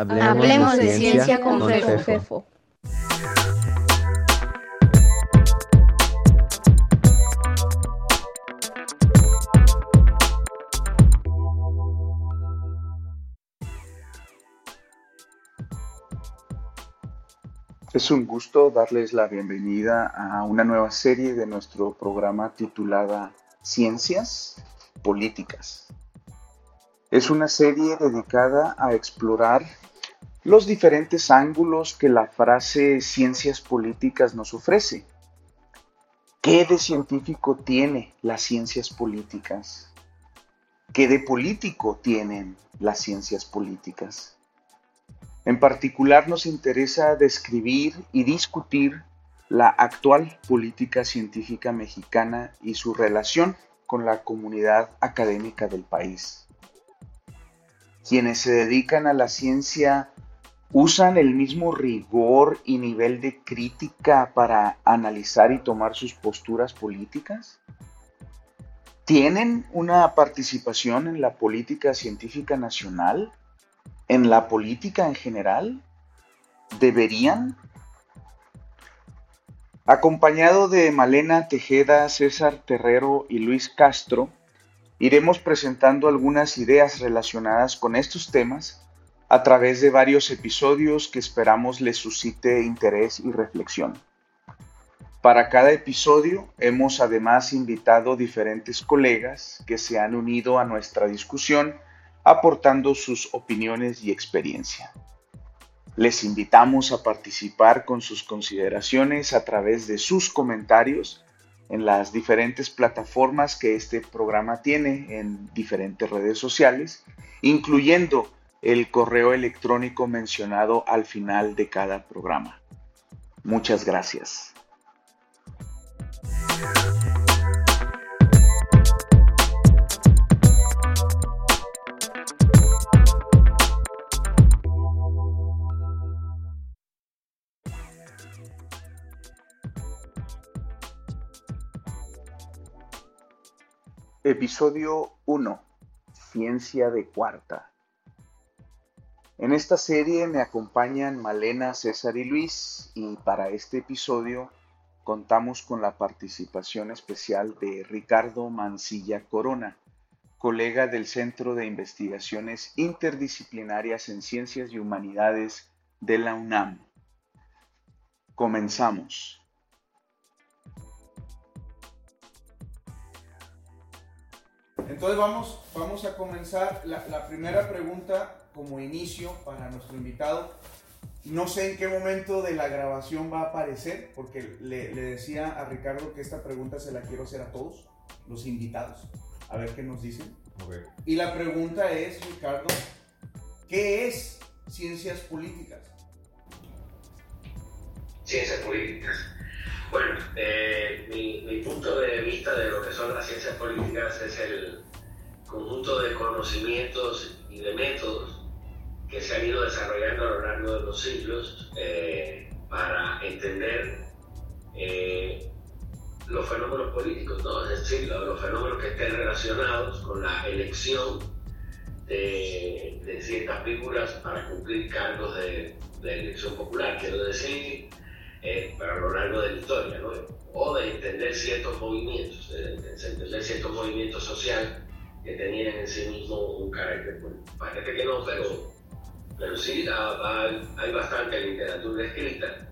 Hablemos, de, ciencia, con, Fefo. Es un gusto darles la bienvenida a una nueva serie de nuestro programa titulada Ciencias Políticas. Es una serie dedicada a explorar los diferentes ángulos que la frase ciencias políticas nos ofrece. ¿Qué de científico tiene las ciencias políticas? ¿Qué de político tienen las ciencias políticas? En particular nos interesa describir y discutir la actual política científica mexicana y su relación con la comunidad académica del país. Quienes se dedican a la ciencia usan el mismo rigor y nivel de crítica para analizar y tomar sus posturas políticas? ¿Tienen una participación en la política científica nacional? en la política en general? ¿Deberían? Acompañado de Malena Tejeda, César Terrero y Luis Castro, iremos presentando algunas ideas relacionadas con estos temas a través de varios episodios que esperamos les suscite interés y reflexión. Para cada episodio hemos además invitado diferentes colegas que se han unido a nuestra discusión aportando sus opiniones y experiencia. Les invitamos a participar con sus consideraciones a través de sus comentarios en las diferentes plataformas que este programa tiene en diferentes redes sociales, incluyendo el correo electrónico mencionado al final de cada programa. Muchas gracias. Episodio 1. Ciencia de cuarta. En esta serie me acompañan Malena, César y Luis y para este episodio contamos con la participación especial de Ricardo Mancilla Corona, colega del Centro de Investigaciones Interdisciplinarias en Ciencias y Humanidades de la UNAM. Comenzamos. Entonces vamos, vamos a comenzar la, primera pregunta como inicio para nuestro invitado. No sé en qué momento de la grabación va a aparecer, porque le, decía a Ricardo que esta pregunta se la quiero hacer a todos los invitados, a ver qué nos dicen. Y la pregunta es, Ricardo, ¿qué es ciencias políticas? Ciencias políticas. Bueno, eh, mi, punto de vista de lo que son las ciencias políticas es el conjunto de conocimientos y de métodos que se han ido desarrollando a lo largo de los siglos eh, para entender eh, los fenómenos políticos, ¿no? es decir, los fenómenos que estén relacionados con la elección de, ciertas figuras para cumplir cargos de, elección popular, quiero decir, eh, a lo largo de la historia, ¿no? o de entender ciertos movimientos, de, entender ciertos movimientos sociales que tenían en sí mismo un carácter político. Parece que no, pero, pero sí hay bastante literatura escrita,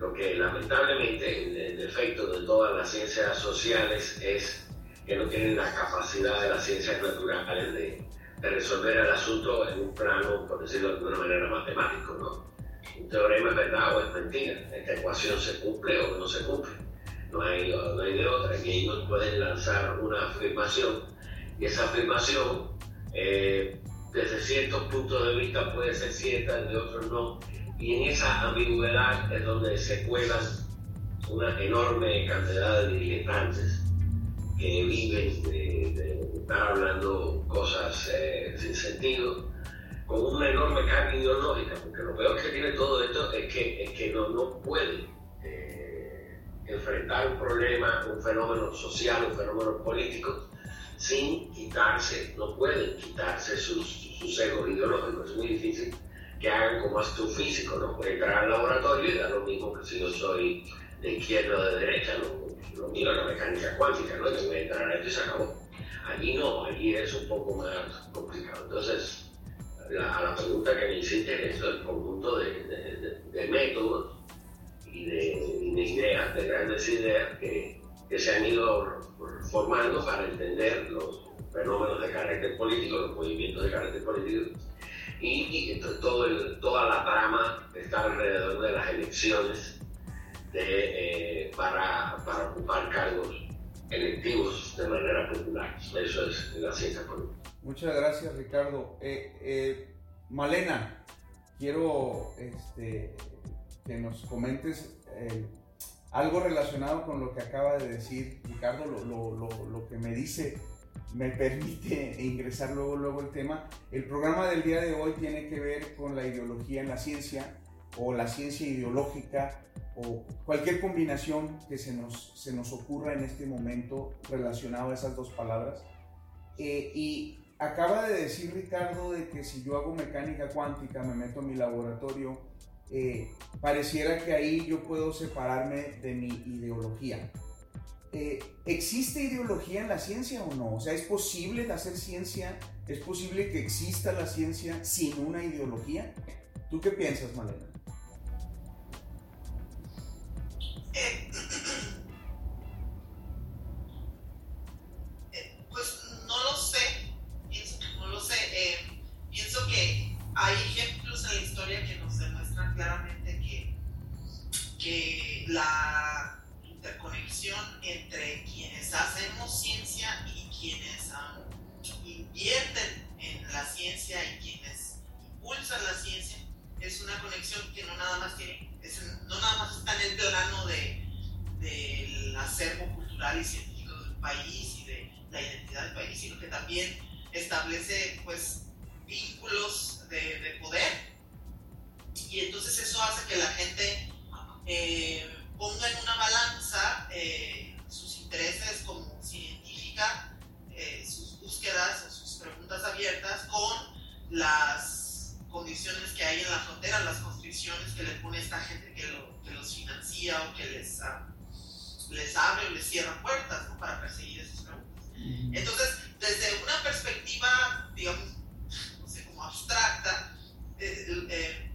lo que lamentablemente el defecto de todas las ciencias sociales es que no tienen la capacidad de las ciencias naturales de, de resolver el asunto en un plano, por decirlo de alguna manera, matemático. ¿no? Un teorema es verdad o es mentira, esta ecuación se cumple o no se cumple, no hay, no hay de otra, y ellos pueden lanzar una afirmación, y esa afirmación, eh, desde ciertos puntos de vista puede ser cierta, de otros no, y en esa ambigüedad es donde se cuelan una enorme cantidad de diletantes que viven de, estar hablando cosas eh, sin sentido con una enorme carga ideológica, porque lo peor que tiene todo esto es que, es que no, no puede eh, enfrentar un problema, un fenómeno social, un fenómeno político, sin quitarse, no pueden quitarse sus, sus egos ideológicos. Es muy difícil que hagan como hace un físico, ¿no? Entrar al laboratorio y da lo mismo que si yo soy de izquierda o de derecha, ¿no? Lo mío es la mecánica cuántica, ¿no? Yo voy a entrar a esto y se acabó. Allí no, allí es un poco más complicado. Entonces, la, la pregunta que me hiciste, es el conjunto de, de, de, métodos de, y de, ideas, de grandes ideas que, que se han ido formando para entender los fenómenos de carácter político, los movimientos de carácter político y, y toda la trama está alrededor de las elecciones eh, para, ocupar cargos electivos de manera popular. Eso es la ciencia política. Muchas gracias, Ricardo. Eh, eh, Malena, quiero este, que nos comentes algo relacionado con lo que acaba de decir Ricardo, lo que me dice me permite ingresar luego, luego el tema. El programa del día de hoy tiene que ver con la ideología en la ciencia o la ciencia ideológica o cualquier combinación que se nos, se nos ocurra en este momento relacionado a esas dos palabras. Eh, y acaba de decir Ricardo de que si yo hago mecánica cuántica, me meto en mi laboratorio, eh, pareciera que ahí yo puedo separarme de mi ideología. Eh, ¿existe ideología en la ciencia o no? O sea, ¿es posible hacer ciencia? ¿Es posible que exista la ciencia sin una ideología? ¿Tú qué piensas, Malena? Condiciones que hay en la frontera, las constricciones que le pone esta gente que, lo, que los financia o que les, uh, les abre o les cierra puertas ¿no? para perseguir esas preguntas. Entonces, desde una perspectiva, digamos, no sé, como abstracta, eh, eh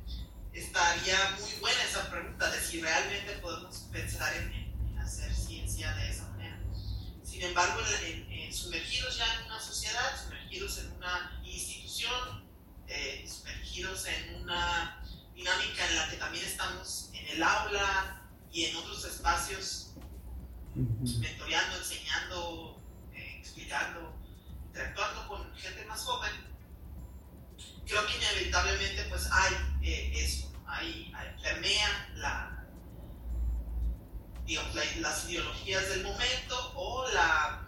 estaría muy buena esa pregunta de si realmente podemos pensar en, en hacer ciencia de esa manera. Sin embargo, en, en, sumergidos ya en una sociedad, sumergidos en una institución, eh, sumergidos en una dinámica en la que también estamos en el aula y en otros espacios, mentoreando, enseñando, eh, explicando, interactuando con gente más joven, creo que inevitablemente pues hay eh, eso, hay, hay, permea la, digamos, la, las ideologías del momento o la,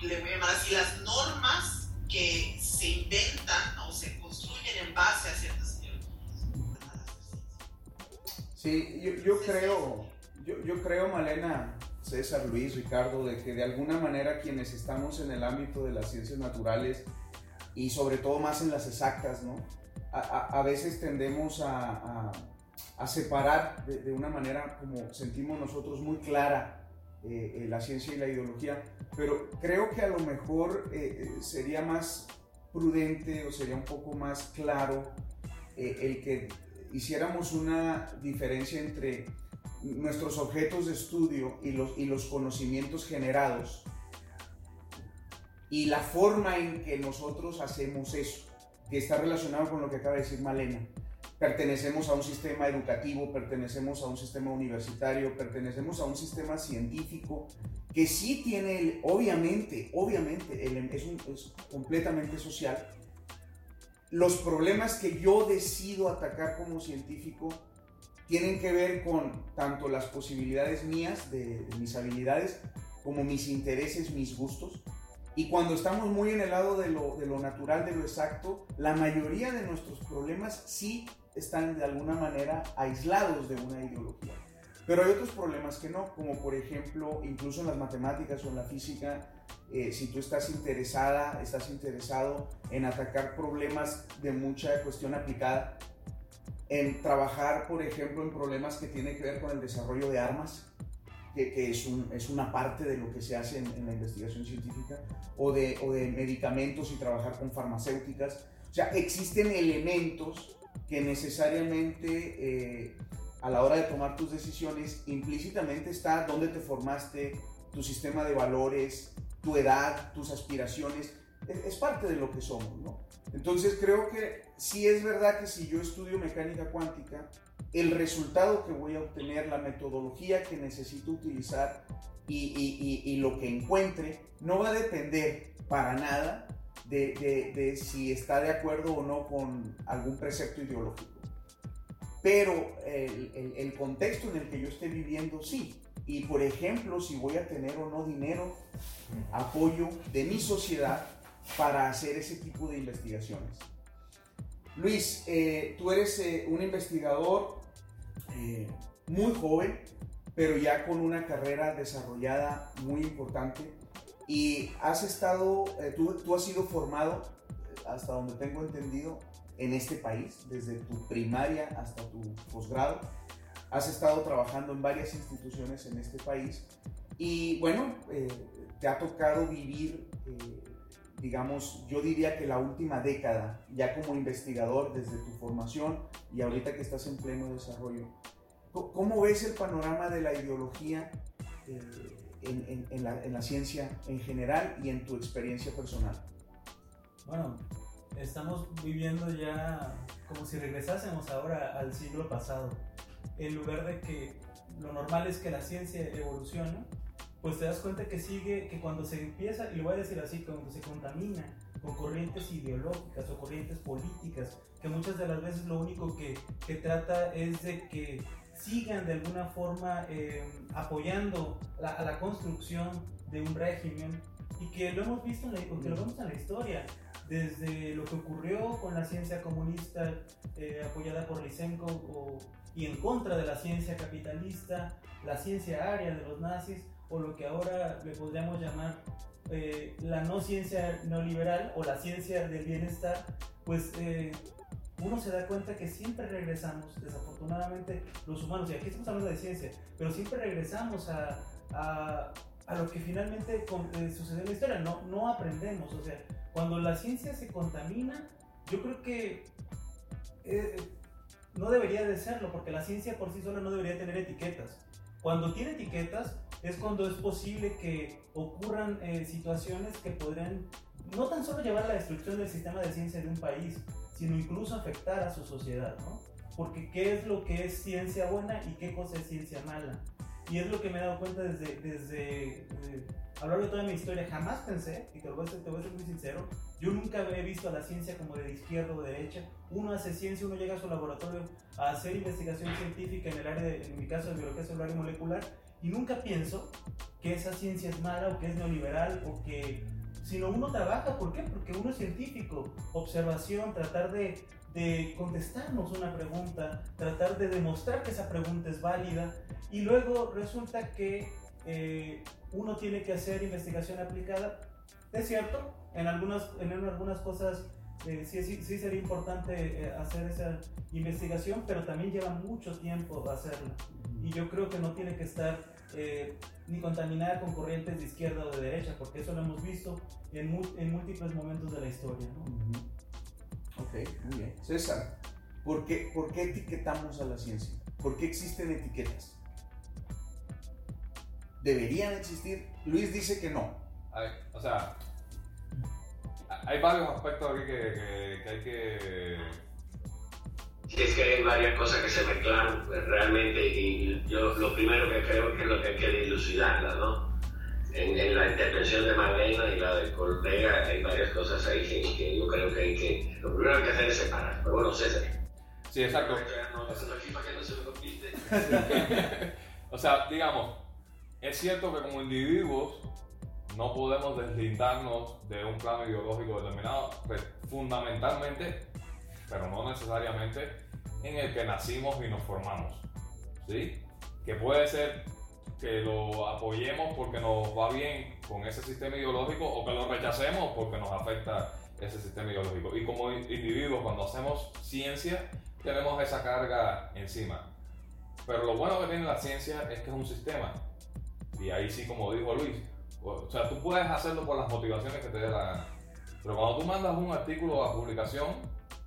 le voy a llamar así, las normas que se inventan o se construyen en base a ciertas ideologías. Sí, yo, yo creo, yo, yo creo, Malena, César, Luis, Ricardo, de que de alguna manera quienes estamos en el ámbito de las ciencias naturales y sobre todo más en las exactas, ¿no? A, a, a veces tendemos a, a separar de, de, una manera como sentimos nosotros muy clara eh, la ciencia y la ideología, pero creo que a lo mejor eh, sería más prudente o sería un poco más claro eh, el que hiciéramos una diferencia entre nuestros objetos de estudio y los, y los conocimientos generados y la forma en que nosotros hacemos eso, que está relacionado con lo que acaba de decir Malena. Pertenecemos a un sistema educativo, pertenecemos a un sistema universitario, pertenecemos a un sistema científico que sí tiene, obviamente, obviamente, es, un, es completamente social. Los problemas que yo decido atacar como científico tienen que ver con tanto las posibilidades mías, de, de mis habilidades, como mis intereses, mis gustos, y cuando estamos muy en el lado de lo, de lo, natural, de lo exacto, la mayoría de nuestros problemas sí están de alguna manera aislados de una ideología. Pero hay otros problemas que no, como por ejemplo, incluso en las matemáticas o en la física, eh, si tú estás interesada, estás interesado en atacar problemas de mucha cuestión aplicada, en trabajar, por ejemplo, en problemas que tienen que ver con el desarrollo de armas, que, es, un, es, una parte de lo que se hace en, la investigación científica, o de, o de, medicamentos y trabajar con farmacéuticas. O sea, existen elementos que necesariamente eh, a la hora de tomar tus decisiones, implícitamente está dónde te formaste, tu sistema de valores, tu edad, tus aspiraciones, es, parte de lo que somos. Entonces creo que sí es verdad que si yo estudio mecánica cuántica, el resultado que voy a obtener, la metodología que necesito utilizar y, y, y, lo que encuentre, no va a depender para nada de, de, de, si está de acuerdo o no con algún precepto ideológico. Pero el, el, el contexto en el que yo esté viviendo, sí. Y por ejemplo, si voy a tener o no dinero, apoyo de mi sociedad para hacer ese tipo de investigaciones. Luis, eh, tú eres eh, un investigador eh, muy joven, pero ya con una carrera desarrollada muy importante y has estado, tú, tú, has sido formado, hasta donde tengo entendido, en este país, desde tu primaria hasta tu posgrado. Has estado trabajando en varias instituciones en este país y bueno, te ha tocado vivir digamos, yo diría que la última década, ya como investigador desde tu formación y ahorita que estás en pleno desarrollo, ¿cómo ves el panorama de la ideología eh, en, la, en, la, ciencia en general y en tu experiencia personal? Bueno, estamos viviendo ya como si regresásemos ahora al siglo pasado, en lugar de que lo normal es que la ciencia evolucione, pues te das cuenta que sigue, que cuando se empieza, y lo voy a decir así, cuando se contamina con corrientes ideológicas o corrientes políticas, que muchas de las veces lo único que, que trata es de que sigan de alguna forma eh, apoyando a la construcción de un régimen y que lo hemos visto en la, que lo vemos en la historia. Desde lo que ocurrió con la ciencia comunista eh, apoyada por Lysenko o, y en contra de la ciencia capitalista, la ciencia aria de los nazis, o lo que ahora le podríamos llamar eh, la no ciencia neoliberal o la ciencia del bienestar, pues eh, uno se da cuenta que siempre regresamos, desafortunadamente los humanos, y aquí estamos hablando de ciencia, pero siempre regresamos a, a, a lo que finalmente eh, sucede en la historia, no, no aprendemos, o sea, cuando la ciencia se contamina, yo creo que no debería de serlo, porque la ciencia por sí sola no debería tener etiquetas. Cuando tiene etiquetas, es cuando es posible que ocurran eh, situaciones que podrían no tan solo llevar a la destrucción del sistema de ciencia de un país, sino incluso afectar a su sociedad, ¿no? Porque qué es lo que es ciencia buena y qué cosa es ciencia mala. Y es lo que me he dado cuenta desde, desde eh, a lo largo de toda mi historia. Jamás pensé, y te voy, a ser, te voy a ser muy sincero, yo nunca he visto a la ciencia como de izquierda o de derecha. Uno hace ciencia, uno llega a su laboratorio a hacer investigación científica en el área, de, en mi caso, de biología celular y molecular, y nunca pienso que esa ciencia es mala o que es neoliberal o que... Sino uno trabaja, ¿por qué? Porque uno es científico, observación, tratar de, de contestarnos una pregunta, tratar de demostrar que esa pregunta es válida y luego resulta que eh, uno tiene que hacer investigación aplicada. Es cierto, en algunas, en algunas cosas eh, sí, sí, sí, sería importante eh, hacer esa investigación, pero también lleva mucho tiempo hacerla y yo creo que no tiene que estar eh, ni contaminada con corrientes de izquierda o de derecha, porque eso lo hemos visto en, en múltiples momentos de la historia. ¿no? Ok, muy bien. César, ¿por qué, ¿por qué etiquetamos a la ciencia? ¿Por qué existen etiquetas? ¿Deberían existir? Luis dice que no. o sea, hay varios aspectos aquí que, que hay que Sí, es que hay varias cosas que se mezclan pues, realmente y yo lo primero que creo que es lo que hay que dilucidarla, ¿no? En, la intervención de Marlena y la del colega hay varias cosas ahí que, yo creo que hay que... Lo primero que hay que hacer es separar, pero bueno, César. Sí, exacto. o sea, digamos, es cierto que como individuos no podemos deslindarnos de un plano ideológico determinado, pues, fundamentalmente pero no necesariamente en el que nacimos y nos formamos. ¿sí? Que puede ser que lo apoyemos porque nos va bien con ese sistema ideológico o que lo rechacemos porque nos afecta ese sistema ideológico. Y como individuos, cuando hacemos ciencia, tenemos esa carga encima. Pero lo bueno que tiene la ciencia es que es un sistema. Y ahí sí, como dijo Luis, o sea, tú puedes hacerlo por las motivaciones que te dé la gana. Pero cuando tú mandas un artículo a publicación,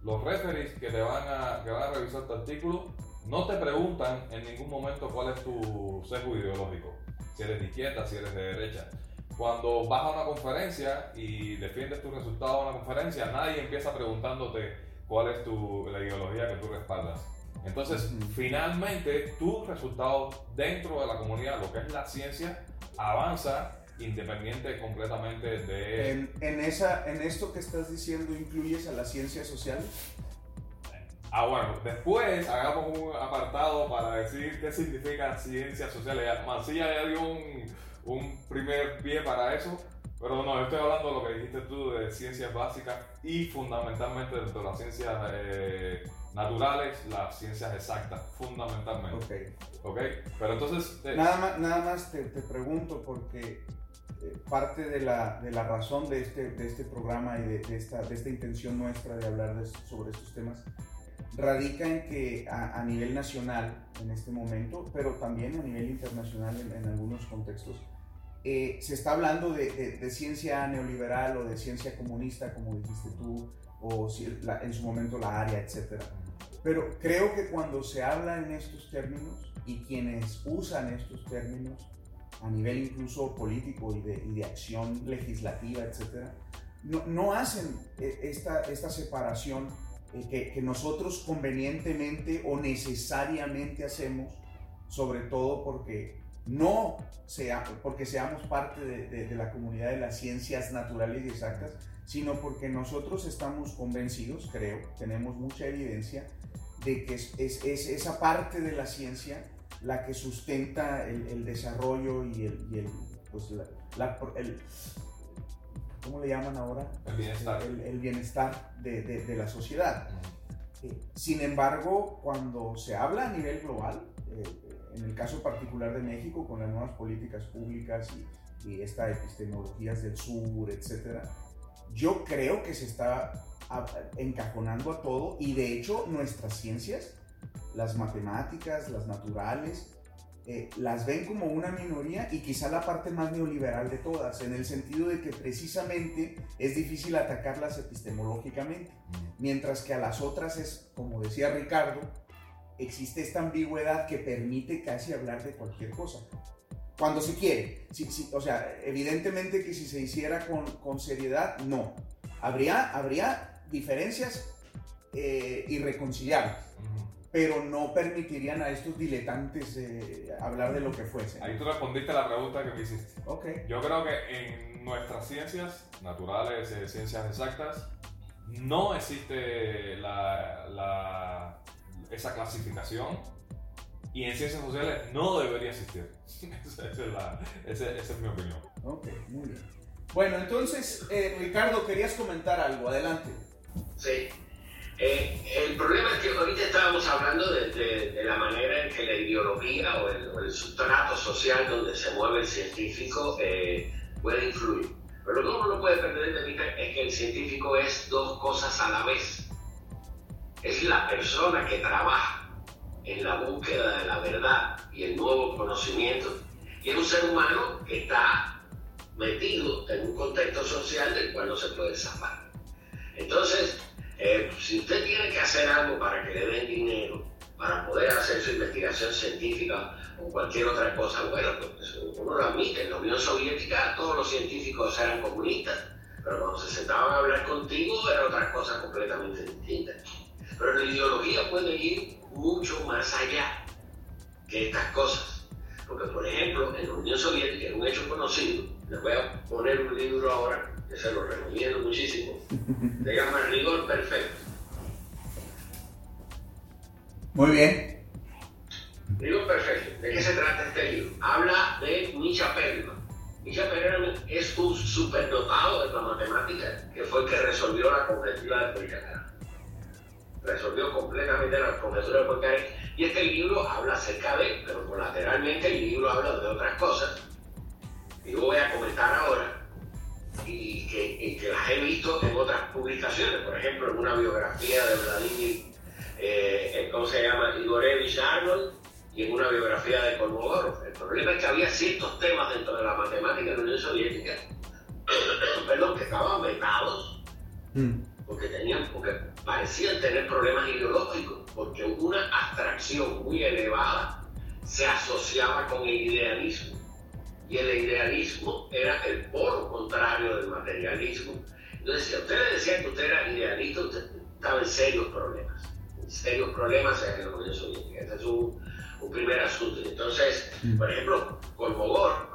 los referees que te van a, que van a revisar tu artículo no te preguntan en ningún momento cuál es tu sesgo ideológico. Si eres de izquierda, si eres de derecha. Cuando vas a una conferencia y defiendes tu resultado en una conferencia, nadie empieza preguntándote cuál es tu, la ideología que tú respaldas. Entonces, finalmente, tu resultado dentro de la comunidad, lo que es la ciencia, avanza independiente completamente de... En, en, esa, en esto que estás diciendo, ¿incluyes a la ciencia social? Ah, bueno, después hagamos un apartado para decir qué significa ciencia social. Mancilla ya dio un, un primer pie para eso, pero no, estoy hablando de lo que dijiste tú de ciencias básicas y fundamentalmente de las ciencias eh, naturales, las ciencias exactas, fundamentalmente. Ok. Ok, pero entonces... Eh, nada más, nada más te, te pregunto porque parte de la, de la, razón de este, de este programa y de, esta, de esta intención nuestra de hablar sobre estos temas radica en que a, nivel nacional en este momento, pero también a nivel internacional en, algunos contextos, eh, se está hablando de, ciencia neoliberal o de ciencia comunista, como dijiste tú, o en su momento la área, etc. Pero creo que cuando se habla en estos términos y quienes usan estos términos a nivel incluso político y de, y de acción legislativa, etc., no, no hacen eh, esta, esta separación que, que, nosotros convenientemente o necesariamente hacemos, sobre todo porque no sea, porque seamos parte de, de, la comunidad de las ciencias naturales y exactas, sino porque nosotros estamos convencidos, creo, tenemos mucha evidencia de que es, es, es esa parte de la ciencia la que sustenta el, el desarrollo y el, y el pues la, la, el, ¿cómo le llaman ahora? El bienestar. El, bienestar de, de, la sociedad. Eh, sin embargo, cuando se habla a nivel global, eh, en el caso particular de México, con las nuevas políticas públicas y, y estas epistemologías del sur, etc., yo creo que se está encajonando a todo y de hecho nuestras ciencias, las matemáticas, las naturales, eh, las ven como una minoría y quizá la parte más neoliberal de todas, en el sentido de que precisamente es difícil atacarlas epistemológicamente, mientras que a las otras es, como decía Ricardo, existe esta ambigüedad que permite casi hablar de cualquier cosa. Cuando se quiere. o sea, evidentemente que si se hiciera con, con seriedad, no. Habría, habría diferencias eh, irreconciliables pero no permitirían a estos diletantes eh, hablar de lo que fuese. Ahí tú respondiste la pregunta que me hiciste. Ok. Yo creo que en nuestras ciencias naturales, eh, ciencias exactas, no existe la, la, esa clasificación y en ciencias sociales no debería existir. esa, es la, esa, esa, es mi opinión. Ok, muy bien. Bueno, entonces, eh, Ricardo, querías comentar algo. Adelante. Sí. Eh, el problema es que ahorita estábamos hablando de, la manera en que la ideología o el, sustrato social donde se mueve el científico eh, puede influir. Pero lo que uno no puede perder de vista es que el científico es dos cosas a la vez. Es la persona que trabaja en la búsqueda de la verdad y el nuevo conocimiento y es un ser humano que está metido en un contexto social del cual no se puede zafar. Entonces, eh, si usted tiene que hacer algo para que le den dinero, para poder hacer su investigación científica o cualquier otra cosa, bueno, pues uno lo admite. En la Unión Soviética todos los científicos eran comunistas, pero cuando se sentaban a hablar contigo era otra cosa completamente distinta. Pero la ideología puede ir mucho más allá que estas cosas. Porque, por ejemplo, en la Unión Soviética, un hecho conocido, les voy a poner un libro ahora que se lo recomiendo muchísimo, se llama Rigor Perfecto. Muy bien. Rigor Perfecto. ¿De qué se trata este libro? Habla de Misha Perelman. Misha Perelman es un superdotado de la matemática que fue el que resolvió la conjetura de Poincaré. Resolvió completamente la conjetura de Poincaré. Y este libro habla acerca de, pero colateralmente el libro habla de otras cosas y yo voy a comentar ahora, y que, que, las he visto en otras publicaciones, por ejemplo, en una biografía de Vladimir, eh, ¿cómo se llama? Igorevich Arnold, y en una biografía de Kolmogorov. El problema es que había ciertos temas dentro de la matemática de la Unión Soviética, perdón, que estaban vetados, mm. porque, tenían, porque parecían tener problemas ideológicos, porque una abstracción muy elevada se asociaba con el idealismo y el idealismo era el polo contrario del materialismo. Entonces, si ustedes decían que usted era idealista, usted estaba en serios problemas, en serios problemas en la Unión Soviética. Ese es un, primer asunto. Entonces, mm. por ejemplo, Kolmogor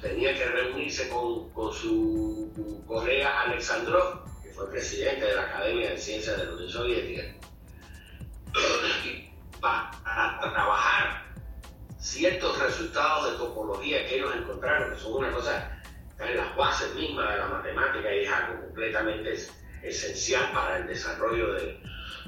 tenía que reunirse con, con su colega Alexandrov, que fue presidente de la Academia de Ciencias de la Unión Soviética, para trabajar ciertos resultados de topología que ellos encontraron, que son una cosa, están en las bases mismas de la matemática y es algo completamente esencial para el desarrollo de,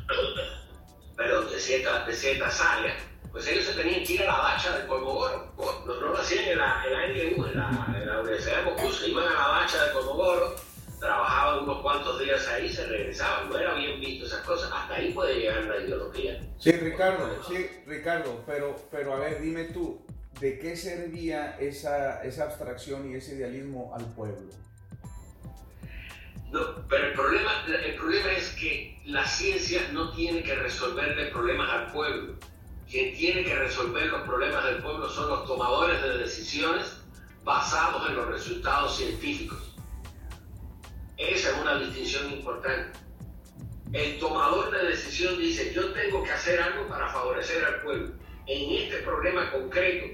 pero de, ciertas, de ciertas áreas, pues ellos se tenían que ir a la bacha del Colmogoro. No, no lo hacían en la, en la en la, en la Universidad de Moscú, se iban a la bacha del Colmogoro trabajaban unos cuantos días ahí, se regresaban, no era bien visto esas cosas, hasta ahí puede llegar la ideología. Sí, Ricardo, sí, Ricardo, pero, pero a ver, dime tú, ¿de qué servía esa, esa abstracción y ese idealismo al pueblo? No, pero el problema, el problema es que la ciencia no tiene que resolverle problemas al pueblo. Quien tiene que resolver los problemas del pueblo son los tomadores de decisiones basados en los resultados científicos. Esa es una distinción importante. El tomador de decisión dice, yo tengo que hacer algo para favorecer al pueblo. En este problema concreto,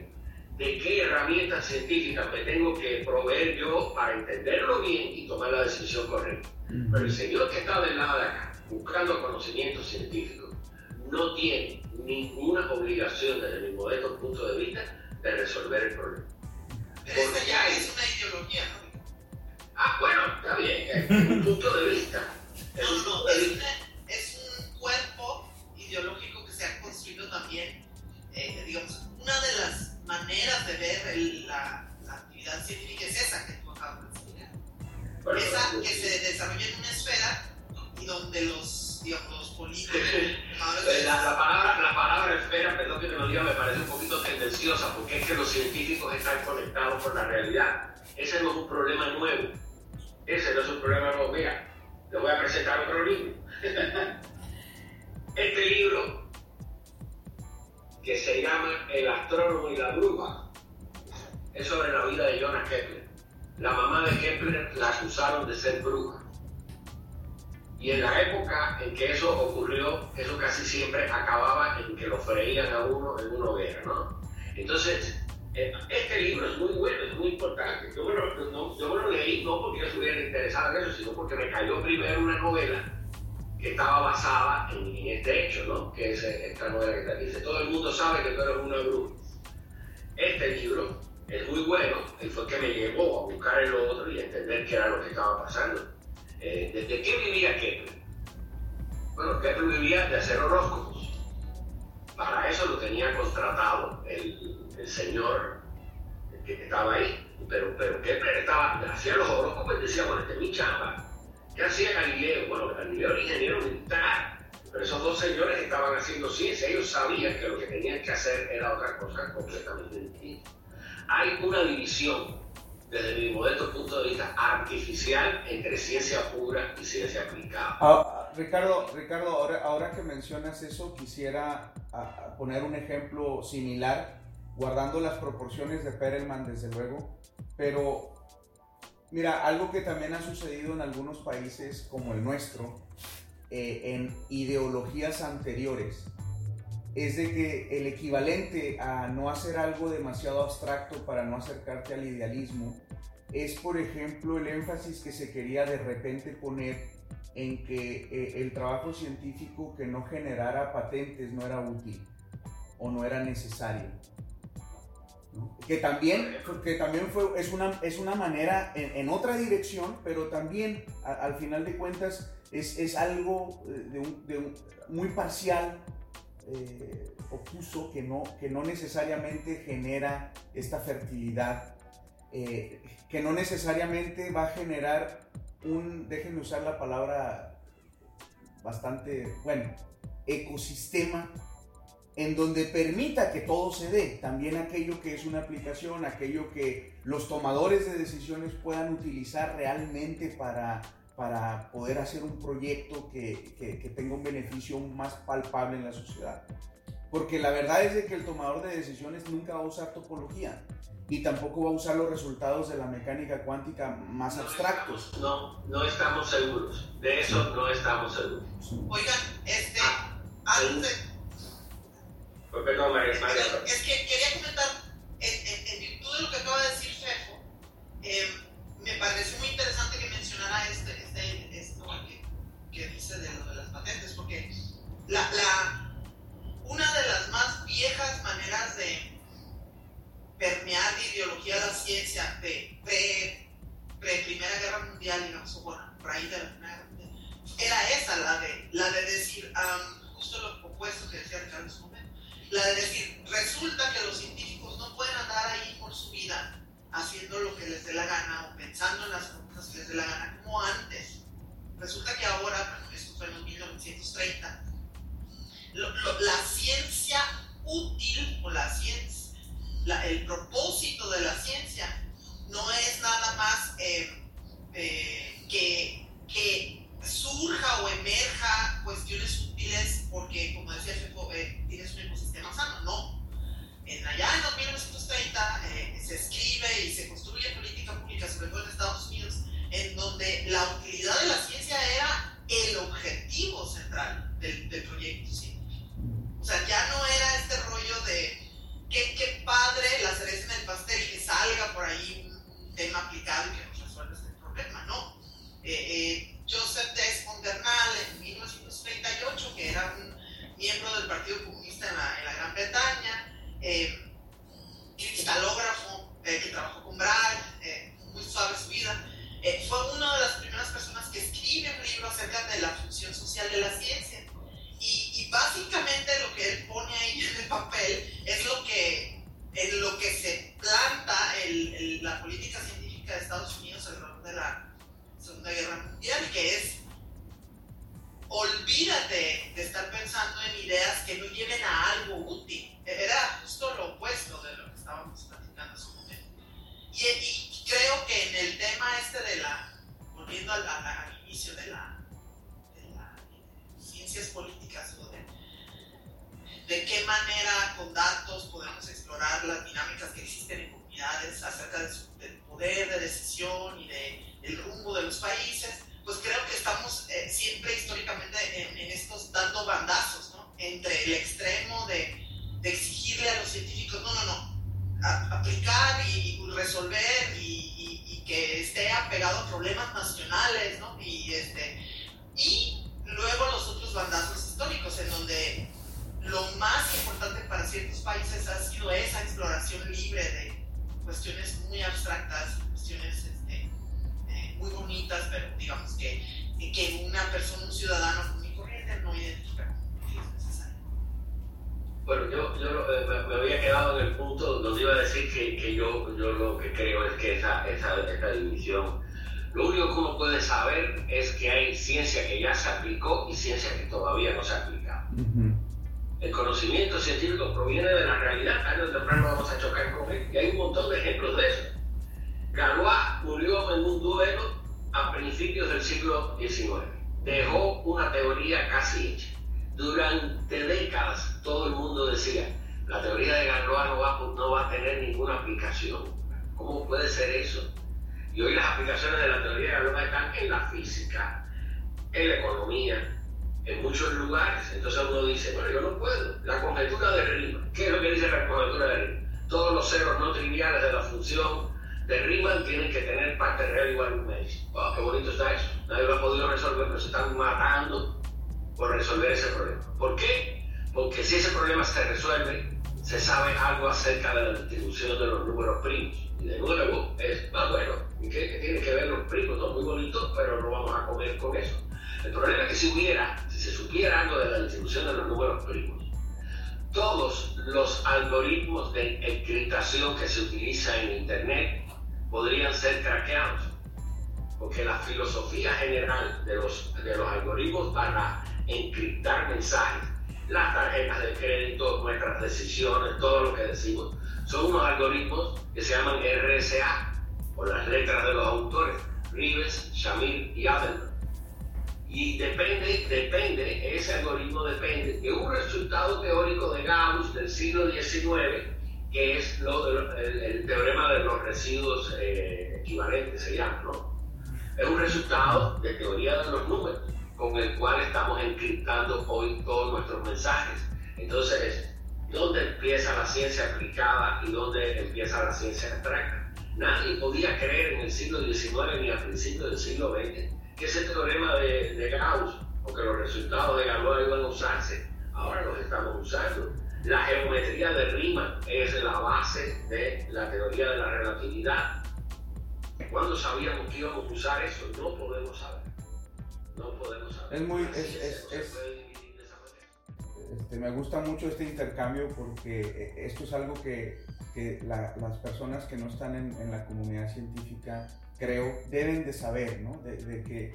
¿de qué herramientas científicas me tengo que proveer yo para entenderlo bien y tomar la decisión correcta? Pero el señor que está del lado de acá, buscando conocimiento científico, no tiene ninguna obligación desde mi modesto punto de vista de resolver el problema. Porque ya es una ideología, ¿no? Ah, bueno, está bien, es un punto de vista. Es no, no, es, es, un cuerpo ideológico que se ha construido también, eh, digamos, una de las maneras de ver la, actividad científica es esa que tú acabas de explicar. esa que se desarrolla en una esfera y donde los, digamos, los políticos... la, la, palabra, la palabra esfera, perdón que te lo diga, me parece un poquito tendenciosa, porque es que los científicos están conectados con la realidad. Ese no es un problema nuevo ese no es un problema nuevo. Mira, te voy a presentar otro libro. este libro, que se llama El astrónomo y la bruja, es sobre la vida de Jonas Kepler. La mamá de Kepler la acusaron de ser bruja. Y en la época en que eso ocurrió, eso casi siempre acababa en que lo freían a uno en una hoguera, ¿no? Entonces, este libro es muy bueno, es muy importante. Yo me, lo, no, yo me lo leí no porque yo estuviera interesado en eso, sino porque me cayó primero una novela que estaba basada en, este hecho, ¿no? Que es eh, esta novela que dice, todo el mundo sabe que tú eres una bruja. Este libro es muy bueno y fue que me llevó a buscar el otro y a entender qué era lo que estaba pasando. Eh, ¿Desde qué vivía Kepler? Bueno, Kepler vivía de hacer horóscopos. Para eso lo tenía contratado el el señor que estaba ahí. Pero, pero Kepler estaba, hacía los horóscopos y decía, bueno, este es mi chamba. ¿Qué hacía Galileo? Bueno, Galileo era ingeniero militar. Pero esos dos señores estaban haciendo ciencia, ellos sabían que lo que tenían que hacer era otra cosa completamente distinta. Hay una división, desde mi modesto punto de vista, artificial entre ciencia pura y ciencia aplicada. Ah, Ricardo, Ricardo ahora, ahora que mencionas eso, quisiera poner un ejemplo similar guardando las proporciones de Perelman, desde luego, pero mira, algo que también ha sucedido en algunos países como el nuestro, eh, en ideologías anteriores, es de que el equivalente a no hacer algo demasiado abstracto para no acercarte al idealismo, es por ejemplo el énfasis que se quería de repente poner en que eh, el trabajo científico que no generara patentes no era útil o no era necesario que también, que también fue, es, una, es una manera en, otra dirección, pero también al final de cuentas es, es algo eh, muy parcial, eh, opuso, que no, que no necesariamente genera esta fertilidad eh, que no necesariamente va a generar un, déjenme usar la palabra bastante, bueno, ecosistema en donde permita que todo se dé, también aquello que es una aplicación, aquello que los tomadores de decisiones puedan utilizar realmente para, para poder hacer un proyecto que, que, tenga un beneficio más palpable en la sociedad. Porque la verdad es de que el tomador de decisiones nunca va a usar topología y tampoco va a usar los resultados de la mecánica cuántica más abstractos. no, no estamos seguros. De eso no estamos seguros. Oigan, este, antes es que quería comentar, en, virtud de lo que acaba de decir Fefo, eh, me pareció muy interesante que mencionara este, este, esto que, dice de lo de las patentes, porque la, la, una de las más viejas maneras de permear de ideología a la ciencia de pre, Primera Guerra Mundial, digamos, o bueno, raíz de la Primera Guerra Mundial, era esa, la de, la de decir, justo lo opuesto que decía Carlos la de decir, resulta que los científicos no pueden andar ahí por su vida haciendo lo que les dé la gana o pensando en las cosas que les dé la gana como antes. Resulta que ahora, bueno, esto fue en 1930, la ciencia útil o la ciencia, el propósito de la ciencia no es nada más eh, eh, que, que surja o emerja cuestiones útiles porque, como decía Fefo, eh, tienes un ecosistema sano. No. En allá en 1930 eh, se escribe y se construye política pública, sobre todo en Estados Unidos, en donde la utilidad de la ciencia era el objetivo central del, del proyecto científico. O sea, ya no era este rollo de qué, qué padre la cereza en el pastel que salga por ahí un tema aplicado y que nos resuelva este problema, ¿no? Eh, eh Joseph Des Mondernal en 1938, que era un miembro del Partido Comunista en la, Gran Bretaña, eh, cristalógrafo, eh, que trabajó con Braille, eh, muy suave su vida, eh, fue una de las primeras personas que escribe un libro acerca de la función social de la ciencia. Y, básicamente lo que él pone ahí en el papel es lo que, en lo que se planta el, la política científica de Estados Unidos alrededor de la Segunda Guerra Mundial, que es olvídate de estar pensando en ideas que no lleven a algo útil. Era justo lo opuesto de lo que estábamos platicando hace un momento. Y, creo que en el tema este de la, volviendo al, inicio de la, de ciencias políticas, de, de qué manera con datos podemos explorar las dinámicas que existen en comunidades acerca del poder de decisión y de el rumbo de los países, pues creo que estamos eh, siempre históricamente en, estos dando bandazos, ¿no? Entre el extremo de, de, exigirle a los científicos, no, no, no, aplicar y, resolver y, y, que esté apegado a problemas nacionales, ¿no? Y, este, y luego los otros bandazos históricos, en donde lo más importante para ciertos países ha sido esa exploración libre de cuestiones muy abstractas, cuestiones muy bonitas, pero digamos que, que una persona, un ciudadano muy corriente no identifica es necesario. Bueno, yo, yo eh, me, había quedado en el punto donde iba a decir que, que yo, yo lo que creo es que esa, esa, esa división, lo único que uno puede saber es que hay ciencia que ya se aplicó y ciencia que todavía no se ha aplicado. El conocimiento científico proviene de la realidad, tarde o temprano vamos a chocar con él, y hay un montón de ejemplos de eso. Galois murió en un duelo a principios del siglo XIX. Dejó una teoría casi hecha. Durante décadas todo el mundo decía, la teoría de Galois no va, no va a tener ninguna aplicación. ¿Cómo puede ser eso? Y hoy las aplicaciones de la teoría de Galois están en la física, en la economía, en muchos lugares. Entonces uno dice, bueno, yo no puedo. La conjetura de Riemann, ¿qué es lo que dice la conjetura de Riemann? Todos los ceros no triviales de la función de Riemann tienen que tener parte real igual un dice, oh, qué bonito está eso. Nadie lo ha podido resolver, pero se están matando por resolver ese problema. ¿Por qué? Porque si ese problema se resuelve, se sabe algo acerca de la distribución de los números primos. Y de nuevo, es más bueno. ¿Y qué, tienen que ver los primos? No, muy bonito, pero no vamos a comer con eso. El problema es que si hubiera, si se supiera algo de la distribución de los números primos, todos los algoritmos de encriptación que se utilizan en Internet podrían ser craqueados. Porque la filosofía general de los, de los algoritmos para encriptar mensajes, las tarjetas de crédito, nuestras decisiones, todo lo que decimos, son unos algoritmos que se llaman RSA, por las letras de los autores, Rives, Shamir y Adelman. Y depende, depende, ese algoritmo depende de un resultado teórico de Gauss del siglo XIX, que es el, teorema de los residuos eh, equivalentes, se llama, ¿no? Es un resultado de teoría de los números, con el cual estamos encriptando hoy todos nuestros mensajes. Entonces, ¿dónde empieza la ciencia aplicada y dónde empieza la ciencia abstracta? Nadie podía creer en el siglo XIX ni al principio del siglo XX que ese teorema de, de Gauss o que los resultados de Galois iban a usarse. Ahora los estamos usando. La geometría de Riemann es la base de la teoría de la relatividad. ¿Cuándo sabíamos que íbamos a usar eso? No podemos saber. No podemos saber. Es muy. Es, es, este, me gusta mucho este intercambio porque eh, esto es algo que, que la, las personas que no están en, en la comunidad científica creo, deben de saber, ¿no? De, que eh,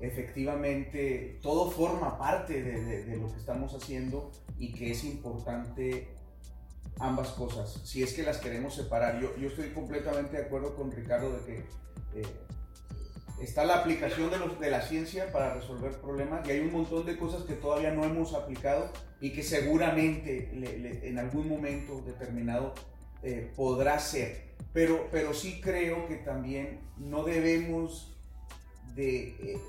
efectivamente todo forma parte de, de, lo que estamos haciendo y que es importante ambas cosas, si es que las queremos separar. Yo, yo estoy completamente de acuerdo con Ricardo de que eh, está la aplicación de, los, de la ciencia para resolver problemas y hay un montón de cosas que todavía no hemos aplicado y que seguramente en algún momento determinado eh, podrá ser. Pero, pero sí creo que también no debemos de eh,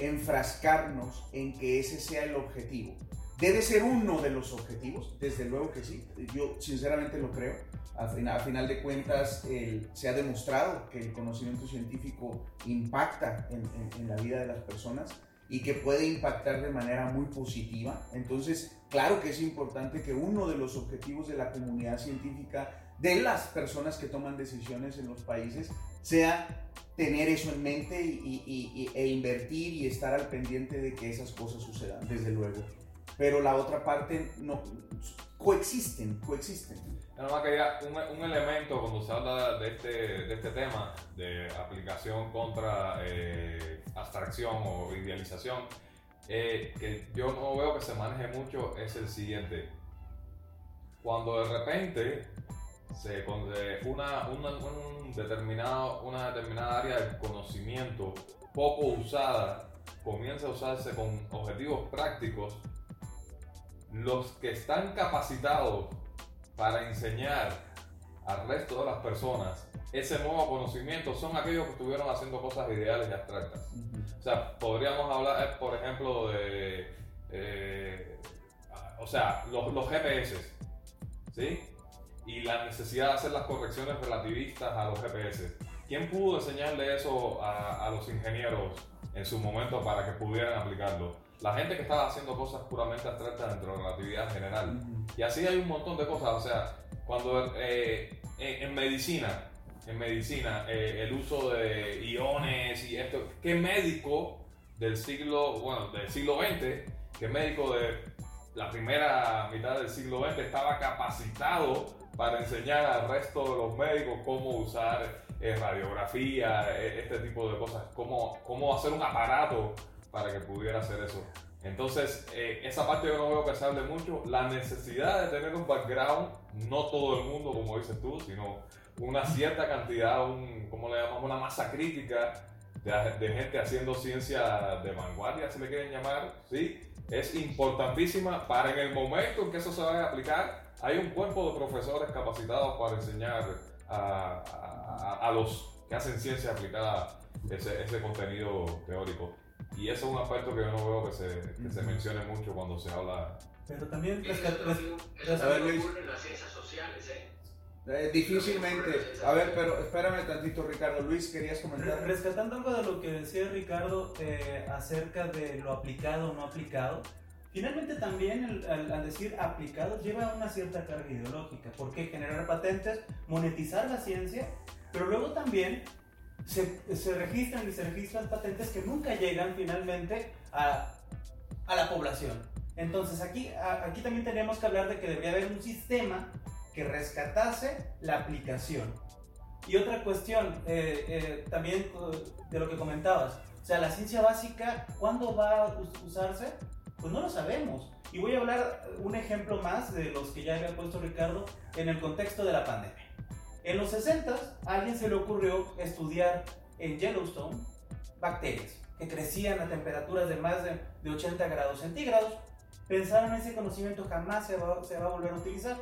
enfrascarnos en que ese sea el objetivo. Debe ser uno de los objetivos, desde luego que sí. Yo sinceramente lo creo. A final, de cuentas, se ha demostrado que el conocimiento científico impacta en, la vida de las personas y que puede impactar de manera muy positiva. Entonces, claro que es importante que uno de los objetivos de la comunidad científica de las personas que toman decisiones en los países sea tener eso en mente y, e invertir y estar al pendiente de que esas cosas sucedan, desde luego. Pero la otra parte no coexisten, coexisten. Nada más quería un, un, elemento cuando se habla de este, de este tema de aplicación contra eh, abstracción o idealización, eh, que yo no veo que se maneje mucho es el siguiente. Cuando de repente se, una, una, un determinado, una determinada área de conocimiento poco usada comienza a usarse con objetivos prácticos, los que están capacitados para enseñar al resto de las personas ese nuevo conocimiento son aquellos que estuvieron haciendo cosas ideales y abstractas. O sea, podríamos hablar, eh, por ejemplo, de, eh, o sea, los, los GPS, ¿sí? Y la necesidad de hacer las correcciones relativistas a los GPS. ¿Quién pudo enseñarle eso a, a los ingenieros en su momento para que pudieran aplicarlo? La gente que estaba haciendo cosas puramente abstractas dentro de la relatividad general. Y así hay un montón de cosas. O sea, cuando eh, en, medicina, en medicina, eh, el uso de iones y esto, ¿qué médico del siglo, bueno, del siglo XX, qué médico de la primera mitad del siglo XX estaba capacitado para enseñar al resto de los médicos cómo usar eh, radiografía, eh, este tipo de cosas, cómo, cómo hacer un aparato para que pudiera hacer eso. Entonces, eh, esa parte yo no veo que se hable mucho. La necesidad de tener un background, no todo el mundo, como dices tú, sino una cierta cantidad, un, ¿cómo le llamamos? Una masa crítica de, gente haciendo ciencia de vanguardia, si le quieren llamar, ¿sí? Es importantísima para en el momento en que eso se vaya a aplicar, hay un cuerpo de profesores capacitados para enseñar a, a, los que hacen ciencia aplicada ese, ese, contenido teórico. Y eso es un aspecto que yo no veo que se, que se mencione mucho cuando se habla. Pero también eso, ocurre en las ciencias sociales, ¿eh? Eh, difícilmente. A ver, pero espérame tantito, Ricardo. Luis, ¿querías comentar? Rescatando algo de lo que decía Ricardo eh, acerca de lo aplicado o no aplicado, Finalmente también al, decir aplicado lleva una cierta carga ideológica, porque generar patentes, monetizar la ciencia, pero luego también se, se registran y se registran patentes que nunca llegan finalmente a, a la población. Entonces aquí, aquí también tenemos que hablar de que debería haber un sistema que rescatase la aplicación. Y otra cuestión, eh, eh, también de lo que comentabas, o sea, la ciencia básica, ¿cuándo va a usarse? Pues no lo sabemos. Y voy a hablar un ejemplo más de los que ya había puesto Ricardo en el contexto de la pandemia. En los 60 a alguien se le ocurrió estudiar en Yellowstone bacterias que crecían a temperaturas de más de, de 80 grados centígrados. Pensaron ese conocimiento jamás se va, se va, a volver a utilizar.